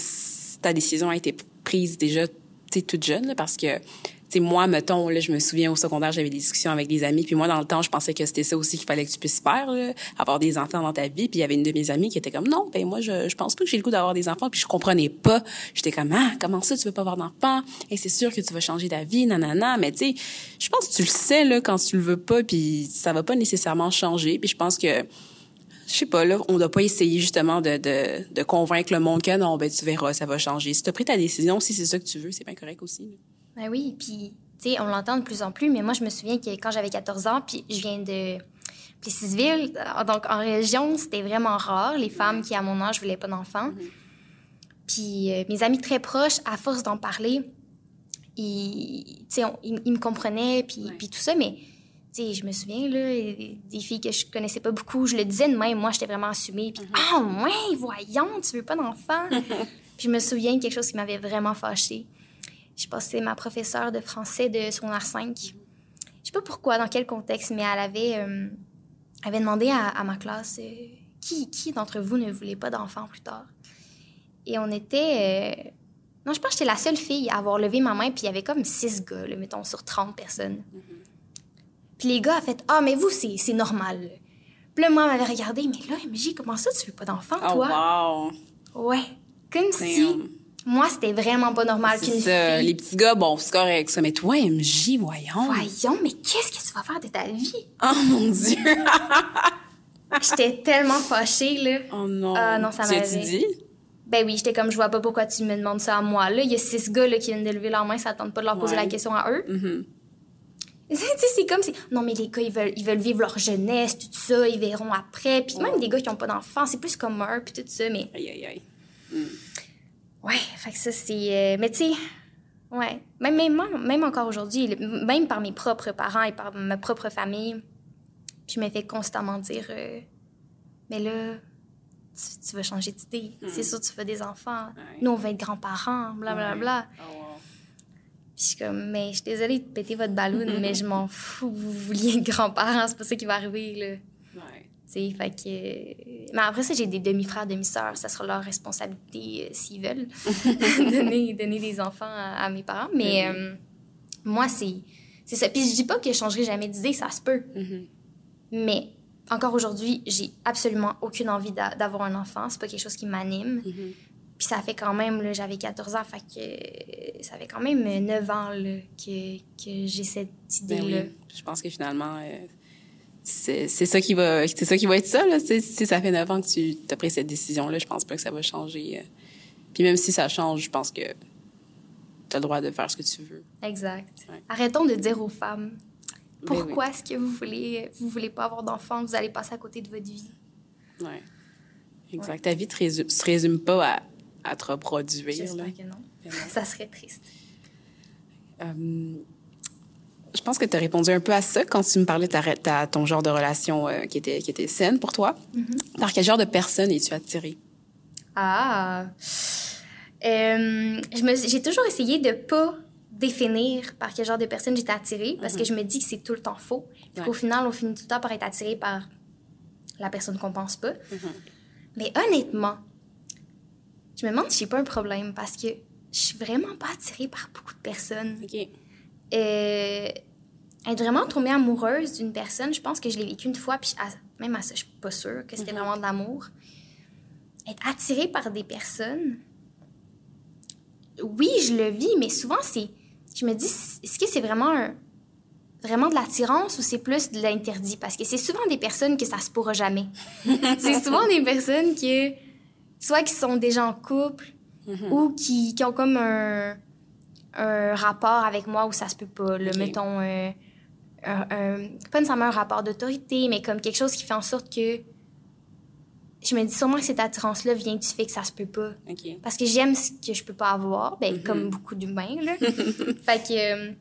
Speaker 2: ta décision a été prise déjà, toute jeune, parce que sais, moi, mettons, là, je me souviens au secondaire, j'avais des discussions avec des amis, puis moi, dans le temps, je pensais que c'était ça aussi qu'il fallait que tu puisses faire, là, avoir des enfants dans ta vie. Puis il y avait une de mes amies qui était comme, non, ben moi, je, je pense pas que j'ai le goût d'avoir des enfants. Puis je comprenais pas. J'étais comme, ah, comment ça, tu veux pas avoir d'enfants? Et c'est sûr que tu vas changer ta vie, nanana. Mais tu sais, je pense que tu le sais, là, quand tu le veux pas, puis ça va pas nécessairement changer. Puis je pense que je sais pas, là, on doit pas essayer justement de, de, de convaincre le monde que non, ben tu verras, ça va changer. Si tu as pris ta décision, si c'est ça que tu veux, c'est bien correct aussi.
Speaker 1: Ben oui, puis tu sais, on l'entend de plus en plus, mais moi, je me souviens que quand j'avais 14 ans, puis je viens de Plessisville, euh, donc en région, c'était vraiment rare, les femmes qui, à mon âge, voulaient pas d'enfants. Mm-hmm. Puis euh, mes amis très proches, à force d'en parler, ils, ils, ils, me comprenaient, puis, puis tout ça, mais sais, je me souviens, là, des filles que je connaissais pas beaucoup, je le disais de même, moi, j'étais vraiment assumée. Puis, mm-hmm. ah, mm ouais, voyons, tu veux pas d'enfant? [laughs] puis je me souviens de quelque chose qui m'avait vraiment fâchée. Je c'est ma professeure de français de secondaire 5. Je sais pas pourquoi, dans quel contexte, mais elle avait, euh, avait demandé à, ma classe euh, qui, qui d'entre vous ne voulait pas d'enfant plus tard. Et on était. Euh, Non, je pense que j'étais la seule fille à avoir levé ma main, puis il y avait comme six gars, là, mettons, sur 30 personnes. Puis les gars ont fait Ah, mais vous, c'est normal. Puis là, moi, elle m'avait regardé, mais là, MJ, comment ça, tu veux pas d'enfant,
Speaker 2: Oh,
Speaker 1: toi?
Speaker 2: wow.
Speaker 1: Ouais. Comme si, moi, c'était vraiment pas normal qu'une fille.
Speaker 2: Les petits gars, bon, c'est correct, ça. Mais toi, MJ, voyons.
Speaker 1: Voyons, mais qu'est-ce que tu vas faire de ta vie?
Speaker 2: Oh mon Dieu. [laughs]
Speaker 1: J'étais tellement fâchée, là.
Speaker 2: Oh non.
Speaker 1: Ah, non, ça
Speaker 2: Tu
Speaker 1: m'avait-
Speaker 2: dit?
Speaker 1: Ben oui, j'étais comme, je vois pas pourquoi tu me demandes ça à moi, là. Il y a six gars, là, qui viennent de lever leur main, ça tente pas de leur poser
Speaker 2: Ouais.
Speaker 1: la question à eux. Tu sais, [laughs] c'est comme si. Non, mais les gars, ils veulent, ils veulent vivre leur jeunesse, tout ça, ils verront après. Puis même des gars qui ont pas d'enfants, c'est plus comme eux, puis tout ça. Mais
Speaker 2: Aïe, aïe, aïe.
Speaker 1: ouais, fait que ça, c'est. euh, mais tu sais, ouais. Même, même, même encore aujourd'hui, même par mes propres parents et par ma propre famille, je me fais constamment dire euh, Mais là, tu, tu vas changer d'idée. C'est sûr, tu veux des enfants.
Speaker 2: Ouais.
Speaker 1: Nous, on va être grands-parents, blablabla. Bla,
Speaker 2: Ouais.
Speaker 1: bla.
Speaker 2: Oh, wow.
Speaker 1: Puis je suis comme, mais je suis désolée de péter votre ballon, [laughs] mais je m'en fous vous vouliez être grands-parents, c'est pas ça qui va arriver, là.
Speaker 2: Ouais.
Speaker 1: Tu sais, fait que... Mais après ça, j'ai des demi-frères, demi-sœurs, ça sera leur responsabilité euh, s'ils veulent [laughs] [laughs] donner, donner des enfants à, à mes parents. Mais
Speaker 2: Ben
Speaker 1: euh, moi, c'est c'est ça. Puis je dis pas que je changerai jamais d'idée, ça se peut.
Speaker 2: Mhm.
Speaker 1: Mais encore aujourd'hui, j'ai absolument aucune envie d'a- d'avoir un enfant. C'est pas quelque chose qui m'anime.
Speaker 2: Mhm.
Speaker 1: Puis ça fait quand même, là, j'avais 14 ans, fait que euh, ça fait quand même 9 ans là, que, que j'ai cette
Speaker 2: Ben
Speaker 1: idée-là.
Speaker 2: oui. Je pense que finalement, euh, c'est c'est ça qui va c'est ça qui va être ça. Là. Si ça fait 9 ans que tu as pris cette décision-là, je pense pas que ça va changer. euh. Puis même si ça change, je pense que tu as le droit de faire ce que tu veux.
Speaker 1: Exact.
Speaker 2: Ouais.
Speaker 1: Arrêtons de dire aux femmes
Speaker 2: Ben oui.
Speaker 1: pourquoi est-ce que vous voulez, vous voulez pas avoir d'enfants, vous allez passer à côté de votre vie?
Speaker 2: Ouais. Exact. Ta vie résume, se résume pas à, à te reproduire.
Speaker 1: J'espère que non.
Speaker 2: Ben non.
Speaker 1: Ça serait triste.
Speaker 2: Euh, je pense que tu as répondu un peu à ça quand tu me parlais de ta, ta- ton genre de relation euh, qui, était, qui était saine pour toi. Par quel genre de personne es-tu attirée?
Speaker 1: Ah! Euh, j'ai toujours essayé de pas définir par quel genre de personne j'étais attirée parce que je me dis que c'est tout le temps faux. Puis
Speaker 2: Ouais.
Speaker 1: qu'au final, on finit tout le temps par être attiré par la personne qu'on pense pas. Mais honnêtement, je me demande si j'ai pas un problème parce que je suis vraiment pas attirée par beaucoup de personnes.
Speaker 2: OK.
Speaker 1: Euh, être vraiment tombée amoureuse d'une personne, je pense que je l'ai vécu une fois, puis à- même à ça, je suis pas sûre que c'était vraiment de l'amour. Être attirée par des personnes, oui, je le vis, mais souvent, c'est. Je me dis, est-ce que c'est vraiment un- vraiment de l'attirance ou c'est plus de l'interdit? Parce que c'est souvent des personnes que ça se pourra jamais. [laughs] c'est souvent des personnes que, soit qui sont déjà en couple ou qui, qui ont comme un, un rapport avec moi où ça se peut pas. Là,
Speaker 2: Ok.
Speaker 1: Mettons, euh, un, un- pas nécessairement un rapport d'autorité, mais comme quelque chose qui fait en sorte que je me dis sûrement que cette attirance-là vient du fait que ça se peut pas.
Speaker 2: OK.
Speaker 1: Parce que j'aime ce que je peux pas avoir, ben, comme beaucoup d'humains, là. [laughs] fait que... euh,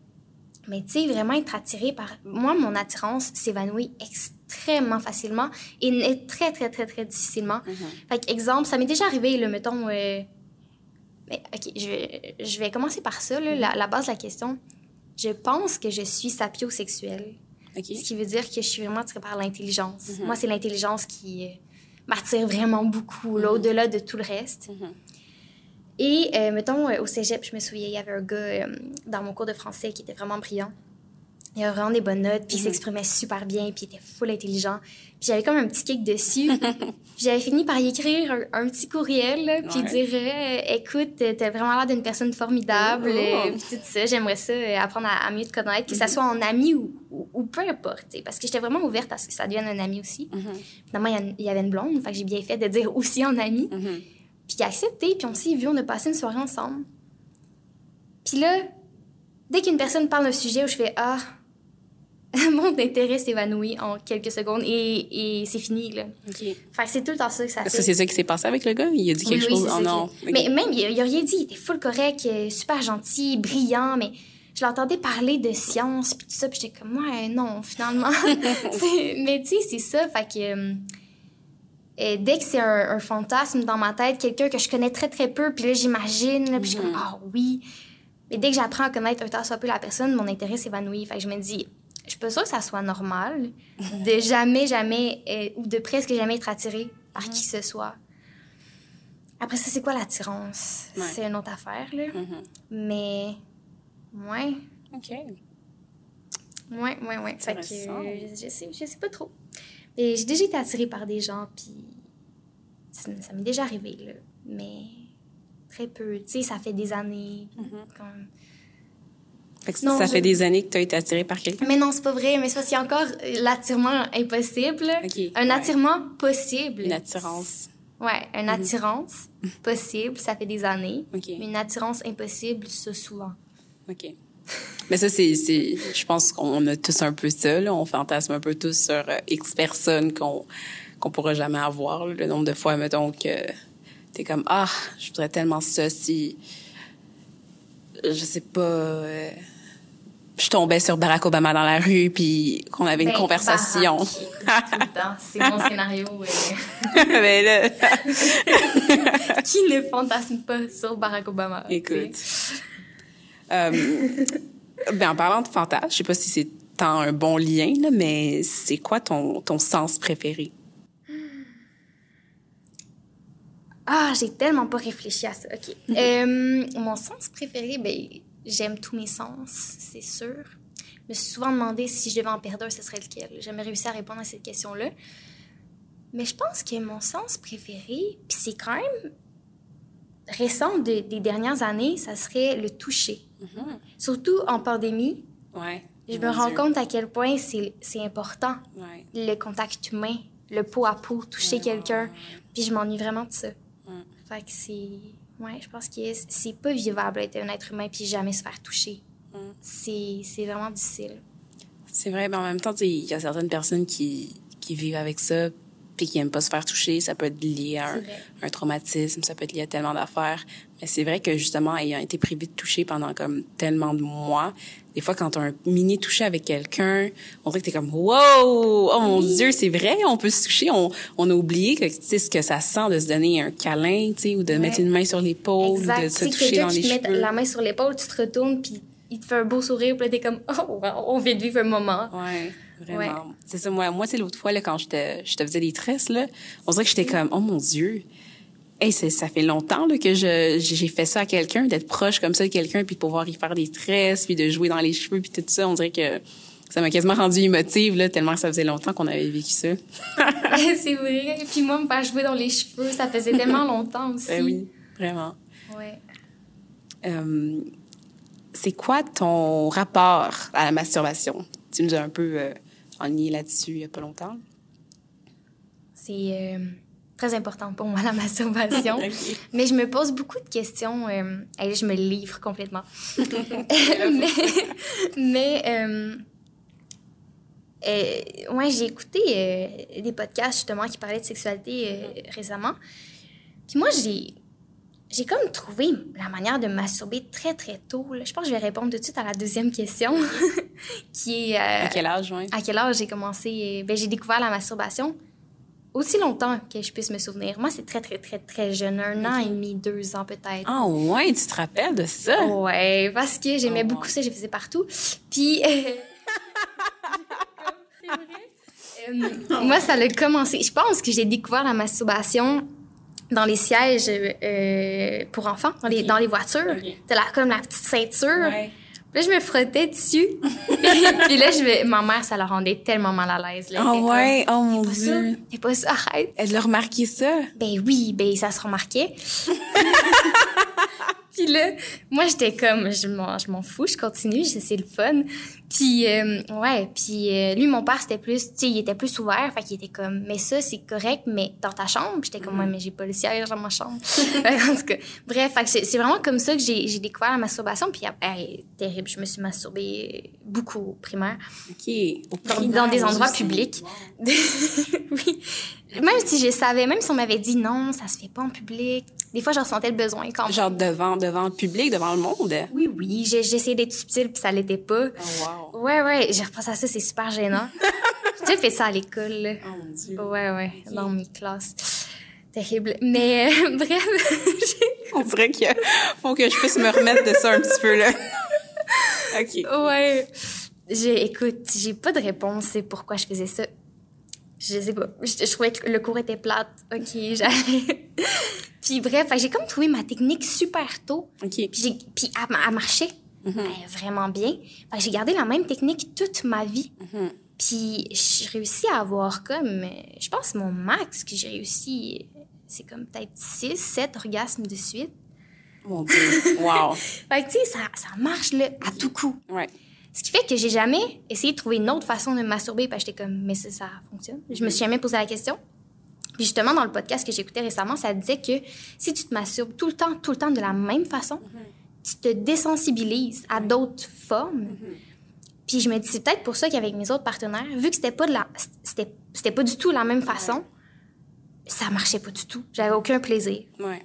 Speaker 1: Mais tu sais, vraiment être attiré par... Moi, mon attirance s'évanouit extrêmement facilement et naît très, très, très, très difficilement. Fait que, exemple, ça m'est déjà arrivé, là, mettons... euh, Mais, OK, je vais, je vais commencer par ça, là, la, la base de la question. Je pense que je suis sapiosexuelle.
Speaker 2: OK.
Speaker 1: Ce qui veut dire que je suis vraiment attirée par l'intelligence. Moi, c'est l'intelligence qui euh, m'attire vraiment beaucoup, là, au-delà de tout le reste. Et, euh, mettons, au cégep, je me souviens, il y avait un gars dans mon cours de français qui était vraiment brillant. Il avait vraiment des bonnes notes, puis il s'exprimait super bien, puis il était full intelligent. Puis j'avais comme un petit kick dessus. [laughs] puis j'avais fini par y écrire un, un petit courriel, là, puis
Speaker 2: Ouais.
Speaker 1: dire euh, Écoute, t'as vraiment l'air d'une personne formidable,
Speaker 2: Oh.
Speaker 1: euh, puis tout ça. J'aimerais ça, euh, apprendre à, à mieux te connaître, que ça soit en ami ou, ou, ou peu importe. Parce que j'étais vraiment ouverte à ce que ça devienne un ami aussi. Finalement, il y a- il y avait une blonde, fait que j'ai bien fait de dire aussi en ami.
Speaker 2: Mhm.
Speaker 1: Puis il a accepté, puis on s'est vu, on a passé une soirée ensemble. Puis là, dès qu'une personne parle d'un sujet où je fais Ah, [laughs] mon intérêt s'évanouit en quelques secondes et, et c'est fini, là. Fait que c'est tout le temps ça que ça
Speaker 2: Est-ce
Speaker 1: fait.
Speaker 2: que c'est ça qui s'est passé avec le gars? Il a dit quelque
Speaker 1: Oui, oui,
Speaker 2: chose?
Speaker 1: c'est
Speaker 2: Oh
Speaker 1: ça
Speaker 2: non.
Speaker 1: Mais même, il a, il a rien dit, il était full correct, euh, super gentil, brillant, mais je l'entendais parler de science, puis tout ça, puis j'étais comme, ouais, non, finalement. [laughs] [laughs] Mais tu sais, c'est ça, fait que. euh, euh, dès que c'est un, un fantasme dans ma tête, quelqu'un que je connais très très peu, puis là j'imagine, là, puis je suis comme, ah oui. Mais dès que j'apprends à connaître un tant soit peu la personne, mon intérêt s'évanouit. Fait que je me dis, je suis pas sûre que ça soit normal de jamais, jamais, euh, ou de presque jamais être attiré par qui que ce soit. Après ça, c'est quoi l'attirance?
Speaker 2: Ouais.
Speaker 1: C'est une autre affaire, là.
Speaker 2: Mhm.
Speaker 1: Mais, ouais,
Speaker 2: OK.
Speaker 1: ouais, ouais, ouais. Fait que, euh, je sais, je sais pas trop. Mais j'ai déjà été attirée par des gens, puis ça, ça m'est déjà arrivé, là. Mais très peu. Tu sais, ça fait des années. comme-
Speaker 2: Fait que
Speaker 1: Non,
Speaker 2: ça
Speaker 1: je-
Speaker 2: fait des années que tu as été attirée par quelqu'un?
Speaker 1: Mais non, c'est pas vrai. Mais c'est parce qu'il y a encore l'attirement impossible. Un
Speaker 2: ouais.
Speaker 1: attirement possible.
Speaker 2: Une attirance.
Speaker 1: Ouais, une attirance possible, ça fait des années. Mais une attirance impossible, ça souvent.
Speaker 2: OK. Mais ça, c'est, c'est, je pense qu'on a tous un peu ça, là. On fantasme un peu tous sur euh, X personnes qu'on, qu'on pourra jamais avoir, là. Le nombre de fois, mettons, que t'es comme, ah, je voudrais tellement ça si, je sais pas, euh, je tombais sur Barack Obama dans la rue puis qu'on avait une
Speaker 1: Ben,
Speaker 2: conversation.
Speaker 1: Barack, tout le temps. C'est mon scénario. euh,
Speaker 2: Mais [laughs] là, [laughs]
Speaker 1: qui ne fantasme pas sur Barack Obama?
Speaker 2: écoute. Euh, ben, en parlant de fantasme, je sais pas si c'est tant un bon lien, là, mais c'est quoi ton, ton sens préféré?
Speaker 1: Ah, j'ai tellement pas réfléchi à ça. OK. Euh, mon sens préféré, ben, j'aime tous mes sens, c'est sûr. Je me suis souvent demandé si je devais en perdre un, ce serait lequel. J'ai jamais réussi à répondre à cette question-là. Mais je pense que mon sens préféré, puis c'est quand même récent de- des dernières années, ça serait le toucher. Surtout en pandémie,
Speaker 2: Ouais.
Speaker 1: je me rends
Speaker 2: Dieu.
Speaker 1: compte à quel point c'est c'est important,
Speaker 2: Ouais.
Speaker 1: le contact humain, le peau à peau, toucher quelqu'un. Puis je m'ennuie vraiment de ça. Fait que c'est. Ouais, je pense que c'est pas vivable d'être un être humain puis jamais se faire toucher. C'est c'est vraiment difficile.
Speaker 2: C'est vrai, mais en même temps, il y a certaines personnes qui, qui vivent avec ça puis qui aiment pas se faire toucher. Ça peut être lié à un, traumatisme, ça peut être lié à tellement d'affaires. Mais c'est vrai que justement, ayant été privé de toucher pendant comme tellement de mois, des fois, quand un mini toucher avec quelqu'un, on dirait que t'es comme, wow! Oh mon Dieu, c'est vrai, on peut se toucher. On, on a oublié que, tu sais, ce que ça sent de se donner un câlin, tu sais, ou de mettre une main sur l'épaule, de se
Speaker 1: Tu
Speaker 2: toucher dans les
Speaker 1: te met
Speaker 2: cheveux.
Speaker 1: la main sur l'épaule, tu te retournes puis il te fait un beau sourire puis là t'es comme oh on vient de vivre un moment.
Speaker 2: Ouais, vraiment.
Speaker 1: Ouais.
Speaker 2: C'est ça, moi, moi c'est l'autre fois, là, quand je te, je te faisais des tresses, là, on dirait que j'étais comme, oh mon Dieu, hey, ça fait longtemps là, que je, j'ai fait ça à quelqu'un, d'être proche comme ça de quelqu'un, puis de pouvoir y faire des tresses, puis de jouer dans les cheveux, puis tout ça. On dirait que ça m'a quasiment rendue émotive, là, tellement que ça faisait longtemps qu'on avait vécu ça. [laughs]
Speaker 1: c'est vrai. Puis moi me faire jouer dans les cheveux, ça faisait tellement [laughs] longtemps aussi.
Speaker 2: Ben oui, vraiment.
Speaker 1: Ouais.
Speaker 2: Euh, c'est quoi ton rapport à la masturbation? Tu nous as un peu euh, enligné là-dessus il y a pas longtemps.
Speaker 1: C'est euh, très important pour moi la [laughs] masturbation. Mais je me pose beaucoup de questions. Euh, et je me livre complètement. [laughs] [laughs] mais mais euh, euh, ouais, j'ai écouté euh, des podcasts justement qui parlaient de sexualité euh, récemment. Puis moi, j'ai j'ai comme trouvé la manière de masturber très très tôt. là. Je pense que je vais répondre tout de suite à la deuxième question, qui est
Speaker 2: À quel âge, ouais?
Speaker 1: à quel âge j'ai commencé. Ben, j'ai découvert la masturbation aussi longtemps que je puisse me souvenir. Moi, c'est très, très, très, très jeune. Un an et demi, deux ans peut-être.
Speaker 2: Ah ouais, tu te rappelles de ça?
Speaker 1: Ouais, parce que j'aimais
Speaker 2: Oh,
Speaker 1: beaucoup ça, je faisais partout. Puis. [laughs] euh, c'est vrai? Moi, ça a commencé. Je pense que j'ai découvert la masturbation dans les sièges euh, pour enfants, dans les, dans les voitures.
Speaker 2: Ok.
Speaker 1: T'as la, comme la petite ceinture.
Speaker 2: Ouais.
Speaker 1: Puis là, je me frottais dessus. [laughs] puis là, je vais... ma mère, ça la rendait tellement mal à l'aise.
Speaker 2: Ah
Speaker 1: était
Speaker 2: ouais, oh mon
Speaker 1: pas
Speaker 2: Dieu.
Speaker 1: pas ça, arrête.
Speaker 2: Elle a remarqué ça?
Speaker 1: Ben oui, ben ça se remarquait. [laughs] puis là, moi j'étais comme, je m'en, je m'en fous, je continue, c'est le fun. Puis euh, ouais, puis euh, lui mon père c'était plus, tu sais, il était plus ouvert, fait qu'il était comme, mais ça c'est correct, mais dans ta chambre? J'étais comme, ouais, mais j'ai pas le siège dans ma chambre. [laughs] En tout cas, bref, fait que c'est, c'est vraiment comme ça que j'ai, découvert la masturbation. Puis hey, terrible, je me suis masturbée beaucoup au primaire.
Speaker 2: OK. Au
Speaker 1: Dans,
Speaker 2: primaire
Speaker 1: dans des endroits publics. [laughs] oui. Même si je savais, même si on m'avait dit non, ça se fait pas en public, des fois, je ressentais le besoin quand même.
Speaker 2: Genre devant, devant le public, devant le monde?
Speaker 1: Oui, oui, essayé d'être subtile, puis ça l'était pas.
Speaker 2: Oh wow.
Speaker 1: Ouais, ouais, j'ai repensé à ça, c'est super gênant. [laughs] j'ai déjà fait ça à l'école.
Speaker 2: Oh mon Dieu.
Speaker 1: Ouais, ouais, dans mes classes. Terrible. Mais euh, [laughs] bref,
Speaker 2: On dirait qu'il faut que je puisse me remettre de ça un petit peu, là. [laughs] OK.
Speaker 1: ouais. J'ai, écoute, j'ai pas de réponse, c'est pourquoi je faisais ça. Je sais pas. Je, je trouvais que le cours était plate. OK, j'allais. [laughs] Puis bref, j'ai comme trouvé ma technique super tôt.
Speaker 2: OK.
Speaker 1: Puis, j'ai- puis elle, elle marchait euh, vraiment bien. J'ai gardé la même technique toute ma vie.
Speaker 2: Mhm.
Speaker 1: Puis j'ai réussi à avoir comme, je pense, mon max que j'ai réussi, c'est comme peut-être 6, 7 orgasmes de suite.
Speaker 2: Mon Dieu. Wow. [laughs]
Speaker 1: Fait que tu sais, ça, ça marche là, à tout coup.
Speaker 2: Ouais.
Speaker 1: Ce qui fait que j'ai jamais essayé de trouver une autre façon de me masturber parce que j'étais comme, mais ça, ça fonctionne. Je me suis jamais posé la question. Puis justement, dans le podcast que j'écoutais récemment, ça disait que si tu te masturbes tout le temps, tout le temps de la même façon, tu te désensibilises à d'autres formes. Puis je me dis, c'est peut-être pour ça qu'avec mes autres partenaires, vu que c'était pas de la, c'était, c'était pas du tout la même façon, ça marchait pas du tout. J'avais aucun plaisir.
Speaker 2: Ouais.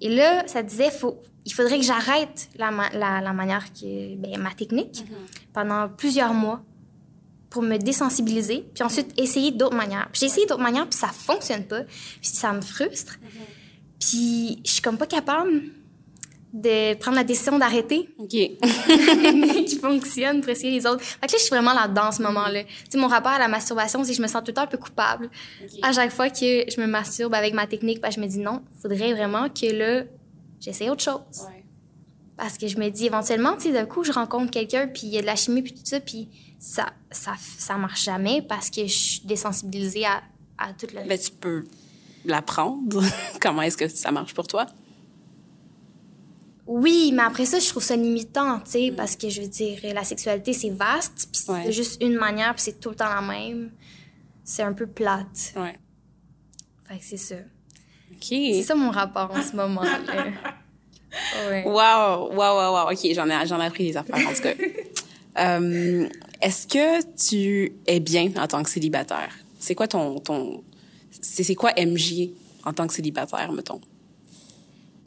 Speaker 1: Et là, ça disait, faut, il faudrait que j'arrête la, ma- la, la manière que, ben, ma technique pendant plusieurs mois pour me désensibiliser, puis ensuite essayer d'autres manières. J'ai essayé d'autres manières, puis ça fonctionne pas, puis ça me frustre. Puis je suis comme pas capable de prendre la décision d'arrêter
Speaker 2: OK. [laughs]
Speaker 1: qui [laughs] fonctionne pour essayer les autres. Fait que là, je suis vraiment là-dedans en ce moment-là. Tu sais, mon rapport à la masturbation, c'est que je me sens tout le temps un peu coupable. À chaque fois que je me masturbe avec ma technique, ben, je me dis non, faudrait vraiment que là, j'essaie autre chose.
Speaker 2: Ouais.
Speaker 1: Parce que je me dis éventuellement, tu sais, d'un coup, je rencontre quelqu'un, puis il y a de la chimie, puis tout ça, puis ça, ça, ça marche jamais parce que je suis désensibilisée à, à tout le
Speaker 2: Ben, tu peux l'apprendre. [laughs] Comment est-ce que ça marche pour toi?
Speaker 1: Oui, mais après ça, je trouve ça limitant, tu sais, parce que je veux dire, la sexualité, c'est vaste, puis
Speaker 2: Ouais.
Speaker 1: c'est juste une manière, puis c'est tout le temps la même. C'est un peu plate.
Speaker 2: Ouais.
Speaker 1: Fait que c'est ça.
Speaker 2: OK.
Speaker 1: C'est ça mon rapport en ce moment. là. [laughs] Ouais.
Speaker 2: Wow, wow, wow, wow. OK, j'en ai, j'en ai appris des affaires, en tout cas. [laughs] Euh, est-ce que tu es bien en tant que célibataire? C'est quoi ton, ton, c'est, c'est quoi MJ en tant que célibataire, mettons?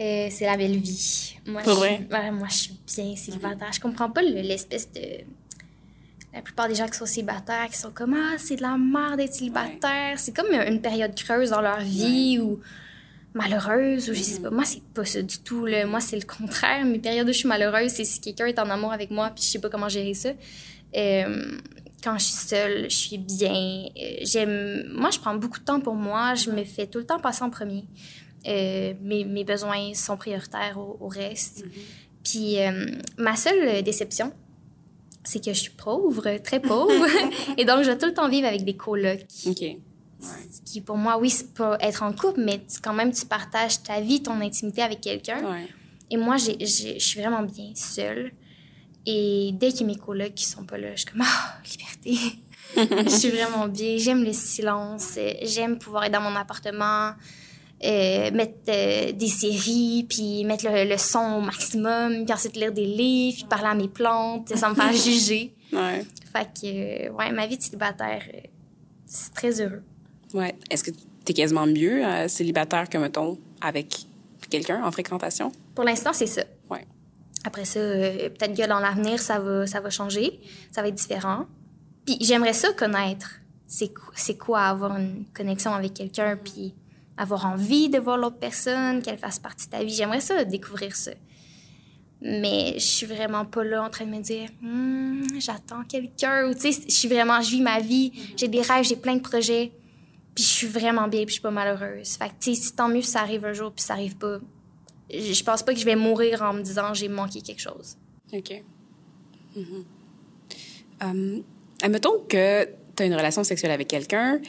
Speaker 1: Euh, c'est la belle vie. Moi,
Speaker 2: Pour
Speaker 1: je,
Speaker 2: vrai?
Speaker 1: ouais, moi, je suis bien célibataire. Je comprends pas le- l'espèce de. La plupart des gens qui sont célibataires, qui sont comme Ah, c'est de la merde d'être célibataire. C'est comme une période creuse dans leur vie ou malheureuse ou je sais pas. Moi, c'est pas ça du tout. Là. Moi, c'est le contraire. Mes périodes où je suis malheureuse, c'est si quelqu'un est en amour avec moi puis je sais pas comment gérer ça. Euh, quand je suis seule, je suis bien. Euh, J'aime. Moi, je prends beaucoup de temps pour moi. Je me fais tout le temps passer en premier. Euh, mes, mes besoins sont prioritaires au, au reste. Puis euh, ma seule déception, c'est que je suis pauvre, très pauvre. [laughs] et donc, je vais tout le temps vivre avec des colocs.
Speaker 2: OK.
Speaker 1: Ce qui, pour moi, oui, c'est pas être en couple, mais tu- quand même, tu partages ta vie, ton intimité avec quelqu'un.
Speaker 2: Ouais.
Speaker 1: Et moi, je suis vraiment bien seule. Et dès a mes colocs qui sont pas là, je suis comme, ah, [laughs] liberté. [laughs] je suis vraiment bien. J'aime le silence. euh, J'aime pouvoir être dans mon appartement, euh, mettre euh, des séries, puis mettre le, le son au maximum, puis ensuite lire des livres, puis parler à mes plantes, sans me faire [laughs] juger.
Speaker 2: Ouais.
Speaker 1: Fait que, euh, ouais, ma vie de célibataire, c'est très heureux.
Speaker 2: Ouais. Est-ce que tu es quasiment mieux euh, célibataire que, mettons, avec quelqu'un en fréquentation?
Speaker 1: Pour l'instant, c'est ça.
Speaker 2: Ouais.
Speaker 1: Après ça, peut-être que dans l'avenir, ça va, ça va changer, ça va être différent. Puis j'aimerais ça connaître. C'est quoi avoir une connexion avec quelqu'un, puis avoir envie de voir l'autre personne, qu'elle fasse partie de ta vie. J'aimerais ça, découvrir ça. Mais je suis vraiment pas là en train de me dire, Hmm, j'attends quelqu'un. Ou tu sais, je suis vraiment, je vis ma vie, j'ai des rêves, j'ai plein de projets, puis je suis vraiment bien, puis je suis pas malheureuse. Fait que, tu sais, si tant mieux si ça arrive un jour, puis ça arrive pas, je pense pas que je vais mourir en me disant j'ai manqué quelque chose.
Speaker 2: OK. Mhm. Euh, admettons que tu as une relation sexuelle avec quelqu'un,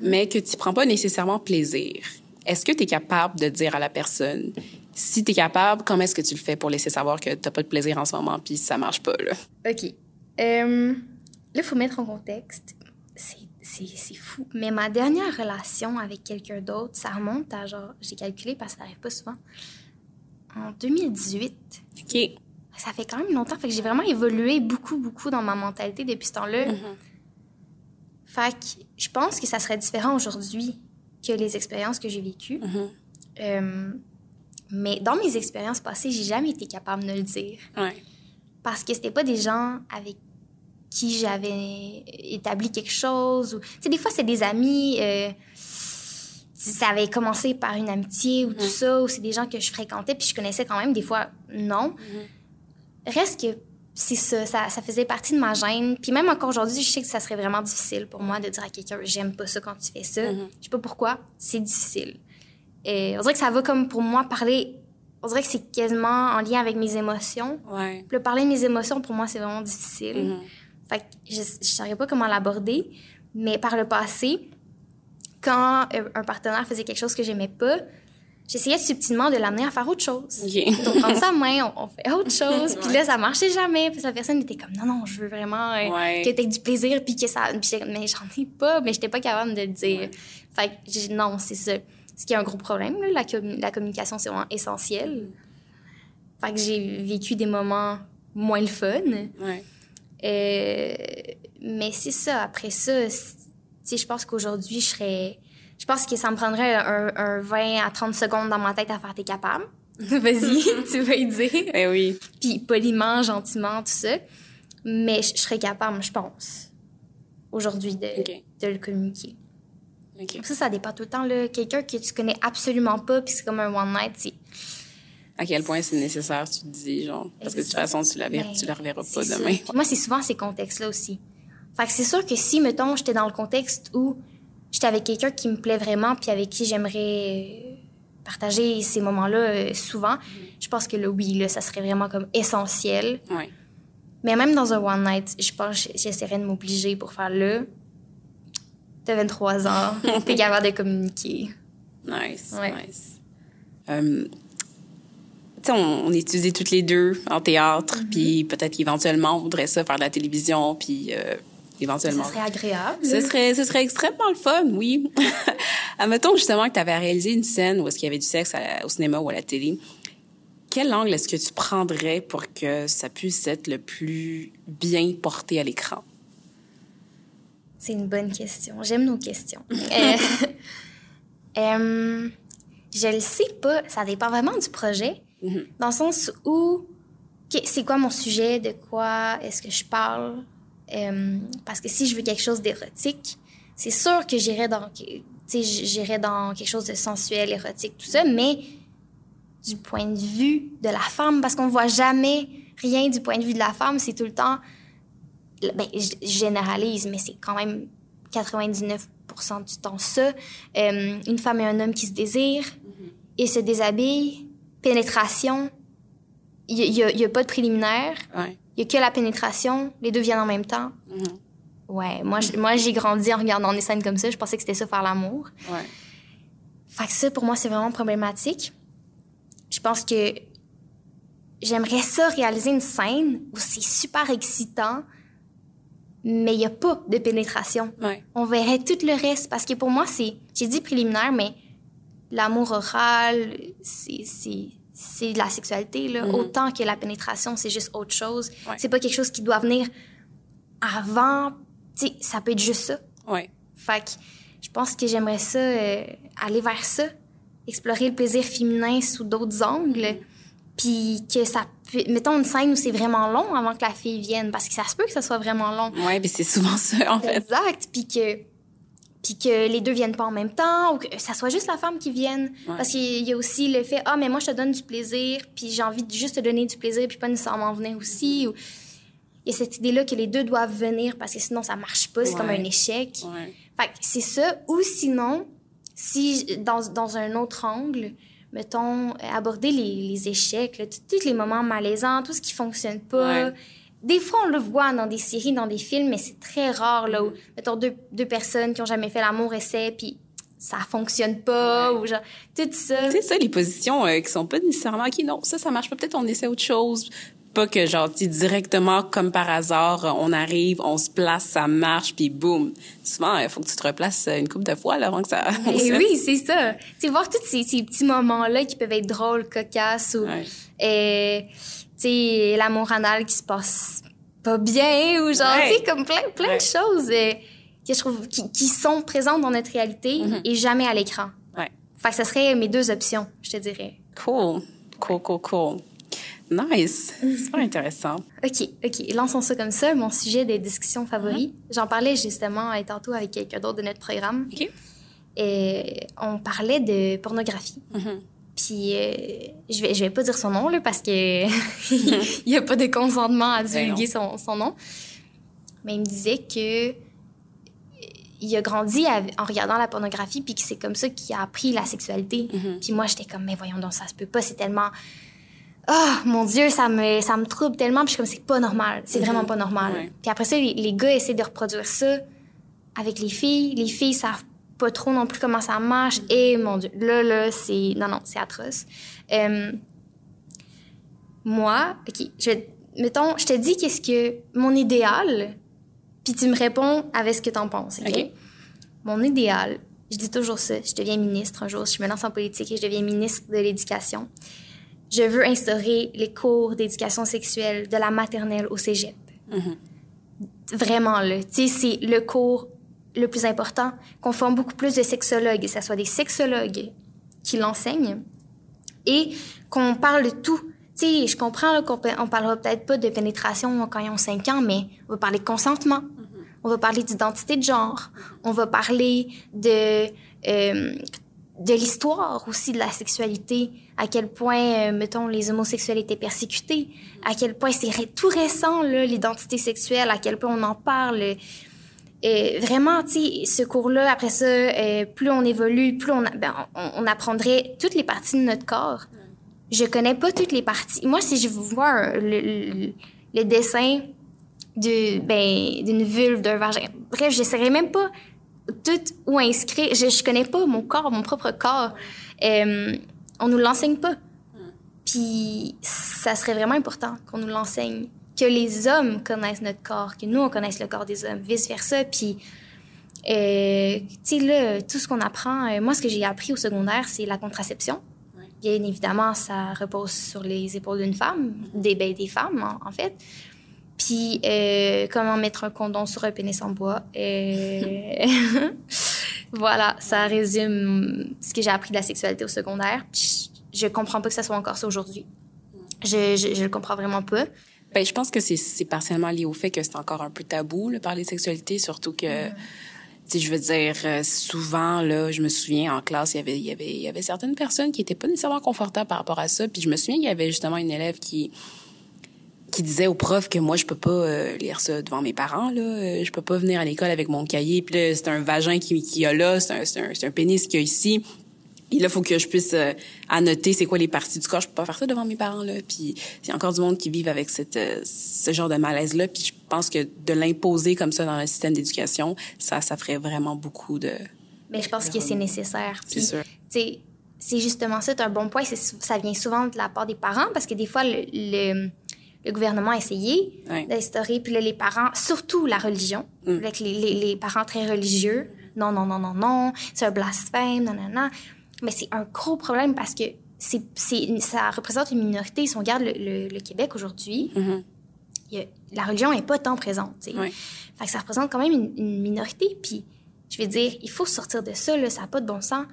Speaker 2: mais que tu prends pas nécessairement plaisir. Est-ce que tu es capable de dire à la personne, si tu es capable, comment est-ce que tu le fais pour laisser savoir que tu pas de plaisir en ce moment puis ça marche pas, là?
Speaker 1: OK. Euh, là, il faut mettre en contexte. C'est- fou. Mais ma dernière relation avec quelqu'un d'autre, ça remonte à genre, j'ai calculé parce que ça arrive pas souvent, en 2018.
Speaker 2: OK.
Speaker 1: Ça fait quand même longtemps. Fait que j'ai vraiment évolué beaucoup, beaucoup dans ma mentalité depuis ce temps-là. Fait que je pense que ça serait différent aujourd'hui que les expériences que j'ai vécues. Euh, mais dans mes expériences passées, j'ai jamais été capable de le dire.
Speaker 2: Ouais.
Speaker 1: Parce que c'était pas des gens avec qui j'avais établi quelque chose. Ou... Tu sais, des fois, c'est des amis. euh, ça avait commencé par une amitié ou tout ça, ou c'est des gens que je fréquentais, puis je connaissais quand même, des fois, non. Reste que c'est ça, ça, ça faisait partie de ma gêne. Puis même encore aujourd'hui, je sais que ça serait vraiment difficile pour moi de dire à quelqu'un, j'aime pas ça quand tu fais ça. Je sais pas pourquoi, c'est difficile. Et on dirait que ça va comme pour moi parler. On dirait que c'est quasiment en lien avec mes émotions.
Speaker 2: Ouais.
Speaker 1: Le parler de mes émotions, pour moi, c'est vraiment difficile.
Speaker 2: Mhm.
Speaker 1: Fait que je ne savais pas comment l'aborder. Mais par le passé, quand euh, un partenaire faisait quelque chose que j'aimais pas, j'essayais subtilement de l'amener à faire autre chose.
Speaker 2: OK.
Speaker 1: Donc, prendre sa main, on, on fait autre chose. Puis là, ça marchait jamais. Puis la personne était comme, non, non, je veux vraiment euh,
Speaker 2: Ouais.
Speaker 1: que tu aies du plaisir. Puis que ça. Puis mais j'en ai pas. Mais j'étais pas capable de le dire.
Speaker 2: Ouais.
Speaker 1: Fait que j'ai- non, c'est ça. Ce qui est un gros problème, là, la, commu- la communication, c'est vraiment essentiel. Fait que j'ai vécu des moments moins le fun. Euh, mais c'est ça. Après ça, je pense qu'aujourd'hui, je serais. Je pense que ça me prendrait un, un 20 à 30 secondes dans ma tête à faire t'es capable? [laughs] Vas-y, [laughs] tu vas y dire.
Speaker 2: Eh oui.
Speaker 1: Puis poliment, gentiment, tout ça. Mais je je serais capable, je pense, aujourd'hui, de, le communiquer. Ça, ça dépend tout le temps. là. Quelqu'un que tu connais absolument pas, puis c'est comme un one night, c'est.
Speaker 2: À quel point c'est nécessaire, tu te dis, genre. Parce que de toute façon, tu la, verras-
Speaker 1: Ben,
Speaker 2: tu la reverras pas demain.
Speaker 1: Moi, c'est souvent ces contextes-là aussi. Fait que c'est sûr que si, mettons, j'étais dans le contexte où j'étais avec quelqu'un qui me plaît vraiment, puis avec qui j'aimerais partager ces moments-là euh, souvent, je pense que là, oui, là, ça serait vraiment comme essentiel. Mais même dans un one night, je pense que j'essaierais de m'obliger pour faire là. T'as 23 ans, [laughs] t'es capable de communiquer.
Speaker 2: Nice.
Speaker 1: Ouais.
Speaker 2: Nice. Euh, tu sais, on, on étudie toutes les deux en théâtre,
Speaker 1: Mm-hmm.
Speaker 2: puis peut-être qu'éventuellement, on voudrait ça faire de la télévision, puis euh, éventuellement.
Speaker 1: Ça serait agréable.
Speaker 2: Ce serait, ce serait extrêmement le fun, oui. [laughs] Admettons justement que tu avais réalisé une scène où est-ce qu'il y avait du sexe la- au cinéma ou à la télé. Quel angle est-ce que tu prendrais pour que ça puisse être le plus bien porté à l'écran?
Speaker 1: C'est une bonne question. J'aime nos questions. [laughs] Euh, [laughs] euh, je le sais pas. Ça dépend vraiment du projet.
Speaker 2: Mhm.
Speaker 1: Dans le sens où, c'est quoi mon sujet? De quoi est-ce que je parle? Euh, parce que si je veux quelque chose d'érotique, c'est sûr que j'irai dans, j'irai dans quelque chose de sensuel, érotique, tout ça, mais du point de vue de la femme, parce qu'on voit jamais rien du point de vue de la femme, c'est tout le temps ben, je généralise, mais c'est quand même 99% du temps ça. Euh, une femme et un homme qui se désirent, ils se déshabillent, pénétration, il n'y a, pas de préliminaire,
Speaker 2: Ouais.
Speaker 1: Il y a que la pénétration, les deux viennent en même temps.
Speaker 2: Mhm.
Speaker 1: Ouais, moi, je- moi j'ai grandi en regardant des scènes comme ça, je pensais que c'était ça faire l'amour.
Speaker 2: Ouais.
Speaker 1: Fait que ça, pour moi, c'est vraiment problématique. Je pense que j'aimerais ça réaliser une scène où c'est super excitant, mais il n'y a pas de pénétration.
Speaker 2: Ouais.
Speaker 1: On verrait tout le reste parce que pour moi, c'est. J'ai dit préliminaire, mais l'amour oral, c'est. C'est la sexualité, là.
Speaker 2: Mhm.
Speaker 1: Autant que la pénétration, c'est juste autre chose.
Speaker 2: Ouais.
Speaker 1: C'est pas quelque chose qui doit venir avant. Tu sais, ça peut être juste ça.
Speaker 2: Ouais.
Speaker 1: Fait que je pense que j'aimerais ça, euh, aller vers ça, explorer le plaisir féminin sous d'autres angles, puis que ça peut... Mettons une scène où c'est vraiment long avant que la fille vienne, parce que ça se peut que ça soit vraiment long.
Speaker 2: Ouais, mais c'est souvent ça, en fait.
Speaker 1: Exact, puis que, puis que les deux viennent pas en même temps, ou que ça soit juste la femme qui vienne.
Speaker 2: Ouais.
Speaker 1: Parce qu'il y a aussi le fait, ah, mais moi, je te donne du plaisir, puis j'ai envie de juste te donner du plaisir, puis pas nécessairement venir aussi. Ou... Il y a cette idée-là que les deux doivent venir, parce que sinon, ça marche pas, c'est comme un échec.
Speaker 2: Ouais.
Speaker 1: Fait que c'est ça. Ou sinon, si dans, dans un autre angle, mettons, euh, aborder les, les échecs, là, tous les moments malaisants, tout ce qui fonctionne pas. Des fois, on le voit dans des séries, dans des films, mais c'est très rare, là, où, mettons, deux, deux personnes qui ont jamais fait l'amour essaient, puis ça fonctionne pas, ou genre, tout ça.
Speaker 2: C'est ça, les positions euh, qui sont pas nécessairement OK, non, ça, ça marche pas. Peut-être on essaie autre chose. Pas que, genre, directement, comme par hasard, euh, on arrive, on se place, ça marche, puis boum. Souvent, il faut que tu te replaces euh, une couple de fois là, avant que ça
Speaker 1: Et
Speaker 2: fonctionne.
Speaker 1: oui, c'est ça. Tu voir tous ces, ces petits moments-là qui peuvent être drôles, cocasses, ou,
Speaker 2: Ouais.
Speaker 1: euh, sais, l'amour anal qui se passe pas bien, ou genre,
Speaker 2: Ouais.
Speaker 1: tu sais, comme plein, plein
Speaker 2: Ouais.
Speaker 1: de choses euh, que je trouve qui, qui sont présentes dans notre réalité et jamais à l'écran.
Speaker 2: Ouais.
Speaker 1: Fait que ce serait mes deux options, je te dirais.
Speaker 2: Cool. Cool, cool, cool. Nice. Super intéressant.
Speaker 1: OK, OK. Lançons ça comme ça. Mon sujet des discussions favoris.
Speaker 2: Mm-hmm.
Speaker 1: J'en parlais justement euh, tantôt avec quelqu'un d'autre de notre programme.
Speaker 2: OK.
Speaker 1: Et on parlait de pornographie. Puis euh, je vais je vais pas dire son nom là parce que [laughs] il y a pas de consentement à divulguer son, son nom. Mais il me disait que il a grandi en regardant la pornographie, puis que c'est comme ça qu'il a appris la sexualité.
Speaker 2: Mm-hmm.
Speaker 1: Puis moi, j'étais comme, mais voyons donc, ça se peut pas, c'est tellement... Oh, mon Dieu, ça me, ça me trouble tellement, puis je suis comme, c'est pas normal, c'est vraiment pas normal.
Speaker 2: Ouais.
Speaker 1: Puis après ça, les, les gars essaient de reproduire ça avec les filles. Les filles savent pas trop non plus comment ça marche. Et mon Dieu, là, là, c'est... Non, non, c'est atroce. Euh, moi, OK, je mettons, je te dis qu'est-ce que mon idéal, puis tu me réponds avec ce que t'en penses, OK?
Speaker 2: OK.
Speaker 1: Mon idéal, je dis toujours ça, je deviens ministre un jour, je me lance en politique et je deviens ministre de l'Éducation. Je veux instaurer les cours d'éducation sexuelle de la maternelle au cégep. Vraiment, là. Tu sais, c'est le cours le plus important, qu'on forme beaucoup plus de sexologues, que ce soit des sexologues qui l'enseignent, et qu'on parle de tout. Tu sais, je comprends qu'on on parlera peut-être pas de pénétration quand ils ont 5 ans, mais on va parler de consentement, on va parler d'identité de genre, on va parler de, euh, de l'histoire aussi de la sexualité, à quel point, euh, mettons, les homosexuels étaient persécutés, à quel point c'est ré- tout récent, l'identité sexuelle, à quel point on en parle. Euh, vraiment, tu sais, ce cours-là, après ça, euh, plus on évolue, plus on, a- ben, on, on apprendrait toutes les parties de notre corps. Je connais pas toutes les parties. Moi, si je vois un- le, le, le dessin de, ben, d'une vulve, d'un vagin, bref, je saurais même pas tout où inscrire. Je, je connais pas mon corps, mon propre corps. Euh, on nous l'enseigne pas. Puis ça serait vraiment important qu'on nous l'enseigne, que les hommes connaissent notre corps, que nous on connaisse le corps des hommes, vice versa. Puis euh, tu sais là, tout ce qu'on apprend, euh, moi ce que j'ai appris au secondaire, c'est la contraception.
Speaker 2: Ouais.
Speaker 1: Bien évidemment, ça repose sur les épaules d'une femme, des ben, des femmes en, en fait. Puis euh, comment mettre un condom sur un pénis en bois. [laughs] Voilà, ça résume ce que j'ai appris de la sexualité au secondaire. Puis je, je comprends pas que ça soit encore ça aujourd'hui. Je, je, je le comprends vraiment pas.
Speaker 2: Ben, je pense que c'est, c'est partiellement lié au fait que c'est encore un peu tabou, là, parler de sexualité, surtout que, tu sais, je veux dire, euh, souvent, là, je me souviens, en classe, il y avait, il y avait, il y avait certaines personnes qui étaient pas nécessairement confortables par rapport à ça, puis je me souviens qu'il y avait justement une élève qui, qui disait au prof que moi je peux pas euh, lire ça devant mes parents là Euh, je peux pas venir à l'école avec mon cahier puis là c'est un vagin qui qui a là c'est un c'est un, c'est un pénis qu'il y a ici et là faut que je puisse euh, annoter c'est quoi les parties du corps je peux pas faire ça devant mes parents là puis il y a encore du monde qui vivent avec cette euh, ce genre de malaise là puis je pense que de l'imposer comme ça dans le système d'éducation ça ça ferait vraiment beaucoup de
Speaker 1: Mais je pense que c'est nécessaire.
Speaker 2: C'est sûr.
Speaker 1: c'est justement ça, c'est un bon point. Ça vient souvent de la part des parents parce que des fois, le, le, le gouvernement a essayé
Speaker 2: Ouais.
Speaker 1: d'instaurer, puis là, les parents, surtout la religion,
Speaker 2: Mm.
Speaker 1: avec les, les, les parents très religieux, non, non, non, non, non, c'est un blasphème, non, non, non. Mais c'est un gros problème parce que c'est, c'est, ça représente une minorité. Si on regarde le, le, le Québec aujourd'hui,
Speaker 2: Mhm.
Speaker 1: il y a- la religion n'est pas tant présente. Fait que ça représente quand même une, une minorité. Puis, je veux dire, il faut sortir de ça, là, ça n'a pas de bon sens.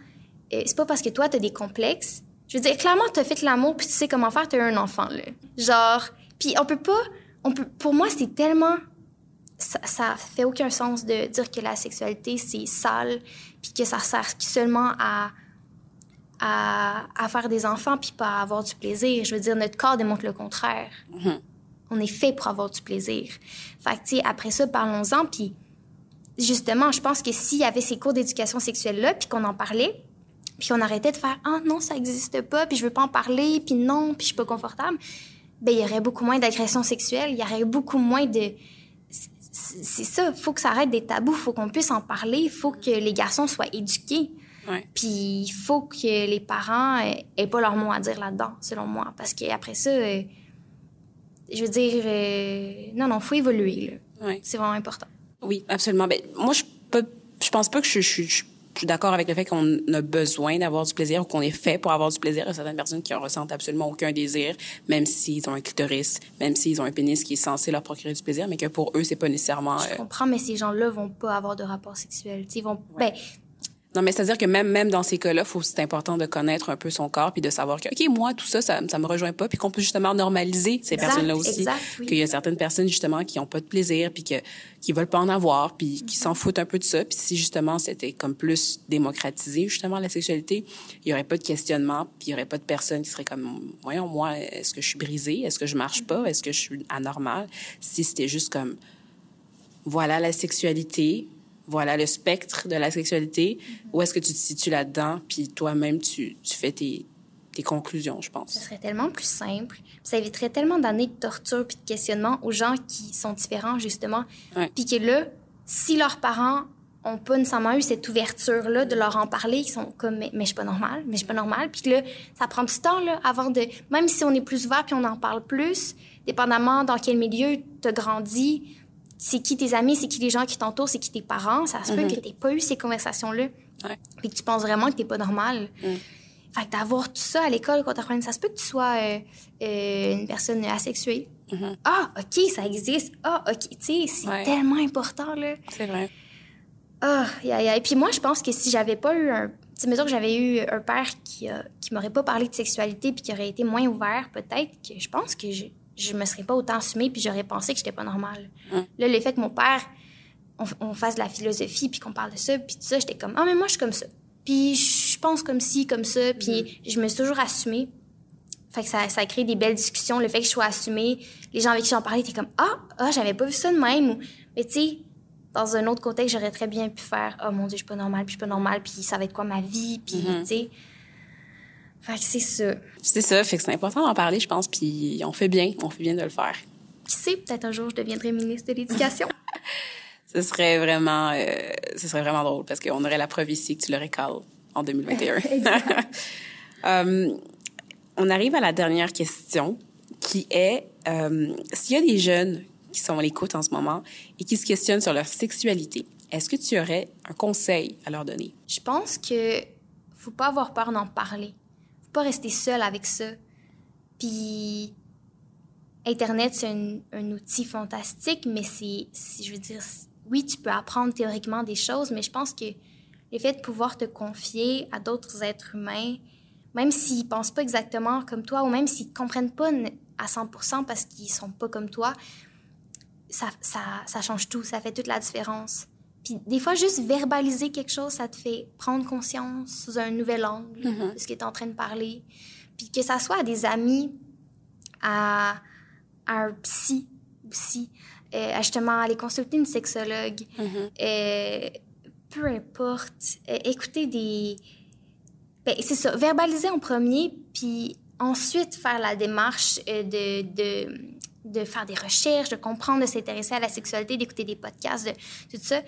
Speaker 1: Euh, c'est pas parce que toi, tu as des complexes. Je veux dire, clairement, tu as fait l'amour, puis tu sais comment faire, tu as un enfant. Là. Genre, puis on peut pas. On peut, pour moi, c'est tellement. Ça, ça fait aucun sens de dire que la sexualité, c'est sale, puis que ça sert seulement à, à, à faire des enfants, puis pas avoir du plaisir. Je veux dire, notre corps démontre le contraire.
Speaker 2: Mhm.
Speaker 1: On est fait pour avoir du plaisir. Fait que, après ça, parlons-en. Puis, justement, je pense que s'il y avait ces cours d'éducation sexuelle-là, puis qu'on en parlait, puis qu'on arrêtait de faire « Ah non, ça n'existe pas, puis je veux pas en parler, puis non, puis je suis pas confortable », ben il y aurait beaucoup moins d'agressions sexuelles, il y aurait beaucoup moins de... C'est- ça, faut que ça arrête d'être tabou, faut qu'on puisse en parler, il faut que les garçons soient éduqués. Puis il faut que les parents aient pas leur mot à dire là-dedans, selon moi. Parce qu'après ça, euh, je veux dire, euh, non, non, faut évoluer, là.
Speaker 2: Ouais.
Speaker 1: C'est vraiment important.
Speaker 2: Oui, absolument. Ben, moi, je peux, je pense pas que je, je, je, je suis d'accord avec le fait qu'on a besoin d'avoir du plaisir ou qu'on est fait pour avoir du plaisir. Il y a certaines personnes qui en ressentent absolument aucun désir, même s'ils ont un clitoris, même s'ils ont un pénis qui est censé leur procurer du plaisir, mais que pour eux, c'est pas nécessairement.
Speaker 1: Je
Speaker 2: euh,
Speaker 1: comprends, mais ces gens-là vont pas avoir de rapport sexuel. Ils vont, ben,
Speaker 2: Non, mais c'est-à-dire que même, même dans ces cas-là, faut, c'est important de connaître un peu son corps puis de savoir que, OK, moi, tout ça, ça, ça me rejoint pas puis qu'on peut justement normaliser ces personnes-là aussi.
Speaker 1: exact, oui.
Speaker 2: Qu'il y a certaines personnes, justement, qui ont pas de plaisir puis que, qui veulent pas en avoir puis qui s'en foutent un peu de ça. Puis si, justement, c'était comme plus démocratisé, justement, la sexualité, il y aurait pas de questionnement puis il y aurait pas de personnes qui seraient comme, voyons, moi, est-ce que je suis brisée? Est-ce que je marche pas? Est-ce que je suis anormale? Si c'était juste comme, voilà la sexualité, voilà le spectre de la sexualité, où est-ce que tu te situes là-dedans, puis toi-même, tu, tu fais tes, tes conclusions, je pense.
Speaker 1: Ce serait tellement plus simple. Ça éviterait tellement d'années de torture puis de questionnement aux gens qui sont différents, justement.
Speaker 2: Ouais.
Speaker 1: Puis que là, si leurs parents ont pas nécessairement eu cette ouverture-là de leur en parler, ils sont comme, mais, mais je suis pas normale, mais je suis pas normale. Puis que là, ça prend du temps, là, avant de, même si on est plus ouvert puis on en parle plus, dépendamment dans quel milieu tu as grandi, c'est qui tes amis, c'est qui les gens qui t'entourent, c'est qui tes parents, ça se peut que t'aies pas eu ces conversations-là.
Speaker 2: Ouais.
Speaker 1: Puis que tu penses vraiment que t'es pas normal. Fait que d'avoir tout ça à l'école quand t'apprends, ça se peut que tu sois euh, euh, une personne asexuée. Ah, OK, ça existe. Ah, OK, tu sais, c'est
Speaker 2: Ouais.
Speaker 1: tellement important, là.
Speaker 2: C'est vrai.
Speaker 1: Ah, aïe, aïe, aïe. Puis moi, je pense que si j'avais pas eu un... Tu sais, mettons que j'avais eu un père qui, euh, qui m'aurait pas parlé de sexualité puis qui aurait été moins ouvert, peut-être que je pense que je, je me serais pas autant assumée puis j'aurais pensé que j'étais pas normale. Là, le fait que mon père, on, on fasse de la philosophie puis qu'on parle de ça puis tout ça, j'étais comme, ah, mais moi, je suis comme ça. Puis je pense comme ci, comme ça. Puis je me suis toujours assumée. Fait que ça, ça a créé des belles discussions. Le fait que je sois assumée, les gens avec qui j'en parlais étaient comme Ah, ah j'avais pas vu ça de même. Ou, mais tu sais, dans un autre contexte, j'aurais très bien pu faire Oh mon Dieu, je suis pas normale, puis je suis pas normale, puis ça va être quoi ma vie, puis tu sais. Fait que c'est ça.
Speaker 2: C'est ça, fait que c'est important d'en parler, je pense, puis on fait bien, on fait bien de le faire.
Speaker 1: Qui sait, peut-être un jour, je deviendrai ministre de l'Éducation. [laughs]
Speaker 2: Ce serait vraiment, euh, ce serait vraiment drôle parce qu'on aurait la preuve ici que tu le récales en 2021. [laughs] [laughs] Euh, on arrive à la dernière question qui est euh, s'il y a des jeunes qui sont à l'écoute en ce moment et qui se questionnent sur leur sexualité, est-ce que tu aurais un conseil à leur donner?
Speaker 1: je pense que faut pas avoir peur d'en parler. Pas rester seul avec ça. Puis Internet, c'est un, outil fantastique, mais c'est, je veux dire, oui, tu peux apprendre théoriquement des choses, mais je pense que le fait de pouvoir te confier à d'autres êtres humains, même s'ils pensent pas exactement comme toi, ou même s'ils te comprennent pas à 100% parce qu'ils sont pas comme toi, ça, ça change tout, ça fait toute la différence. Puis des fois, juste verbaliser quelque chose, ça te fait prendre conscience sous un nouvel angle de ce que tu es en train de parler. Puis que ça soit à des amis, à, à un psy aussi, euh, à justement aller consulter une sexologue, euh, peu importe, euh, écouter des... Ben, c'est ça, verbaliser en premier, puis ensuite faire la démarche de, de, de faire des recherches, de comprendre, de s'intéresser à la sexualité, d'écouter des podcasts, de tout ça.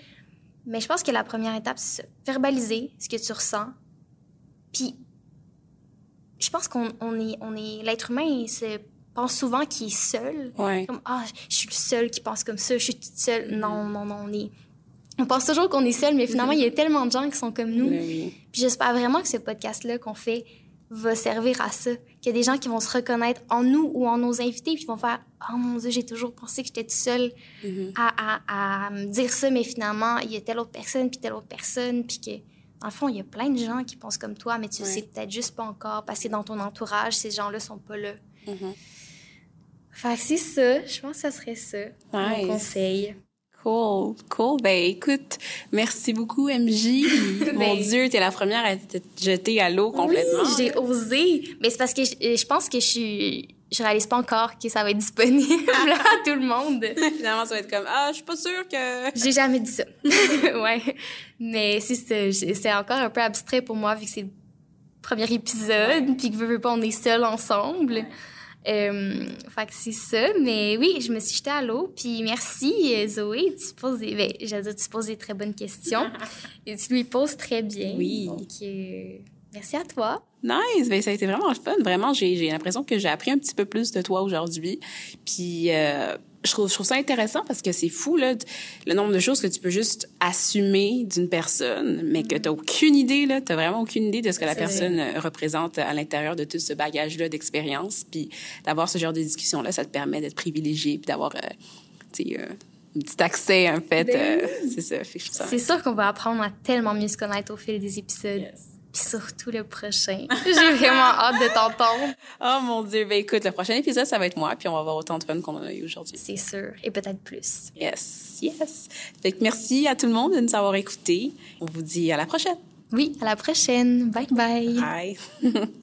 Speaker 1: Mais je pense que la première étape, c'est. Verbaliser ce que tu ressens. Puis, je pense qu'on on est, on est, l'être humain, il se pense souvent qu'il est seul.
Speaker 2: Ouais.
Speaker 1: Comme, ah, je suis le seul qui pense comme ça, je suis toute seule. Non, non, non, on est. On pense toujours qu'on est seul, mais finalement, il y a tellement de gens qui sont comme nous.
Speaker 2: Oui.
Speaker 1: Puis j'espère vraiment que ce podcast-là qu'on fait va servir à ça. Qu'il y a des gens qui vont se reconnaître en nous ou en nos invités, puis vont faire Oh mon Dieu, j'ai toujours pensé que j'étais toute seule à, à, à me dire ça, mais finalement, il y a telle autre personne, puis telle autre personne, puis que. Dans le fond, il y a plein de gens qui pensent comme toi, mais tu le
Speaker 2: Ouais.
Speaker 1: sais peut-être juste pas encore parce que dans ton entourage, ces gens-là sont pas là. Fait que c'est ça. Je pense que ça serait ça.
Speaker 2: Nice.
Speaker 1: Mon conseil.
Speaker 2: Cool, cool. Ben écoute, merci beaucoup MJ. [laughs] Mon
Speaker 1: Ben-
Speaker 2: Dieu, t'es la première à te jeter à l'eau complètement.
Speaker 1: Oui, j'ai osé. Mais c'est parce que je, je pense que je suis. Je réalise pas encore que ça va être disponible à [laughs] tout le monde.
Speaker 2: Finalement, ça va être comme ah, je suis pas sûre que. [laughs]
Speaker 1: J'ai jamais dit ça. [laughs] ouais. Mais c'est encore un peu abstrait pour moi vu que c'est le premier épisode, puis que veux, veux pas, on est seuls ensemble. Euh, fait que c'est ça. Mais oui, je me suis jetée à l'eau. Puis merci, euh, Zoé. Tu poses des, ben, dire, tu poses des très bonnes questions. et tu lui poses très bien.
Speaker 2: Oui.
Speaker 1: Donc, euh, merci à toi.
Speaker 2: Nice, ben ça a été vraiment le fun. Vraiment, j'ai j'ai l'impression que j'ai appris un petit peu plus de toi aujourd'hui. Puis euh, je trouve je trouve ça intéressant parce que c'est fou là le nombre de choses que tu peux juste assumer d'une personne, mais que t'as aucune idée là, t'as vraiment aucune idée de ce que la
Speaker 1: vrai.
Speaker 2: personne euh, représente à l'intérieur de tout ce bagage là d'expérience. Puis d'avoir ce genre de discussion là, ça te permet d'être privilégié puis d'avoir euh, tu sais euh, un petit accès en fait.
Speaker 1: Ben
Speaker 2: c'est ça-
Speaker 1: C'est sûr qu'on va apprendre à tellement mieux se connaître au fil des épisodes. Puis surtout le prochain. [laughs] J'ai vraiment hâte de t'entendre.
Speaker 2: Oh mon dieu, ben écoute, le prochain épisode ça va être moi puis on va avoir autant de fun qu'on en a eu aujourd'hui.
Speaker 1: C'est sûr. Et peut-être plus.
Speaker 2: Yes, yes. Fait que merci à tout le monde de nous avoir écoutés. On vous dit à la prochaine.
Speaker 1: Oui, à la prochaine. Bye bye.
Speaker 2: Bye. [laughs]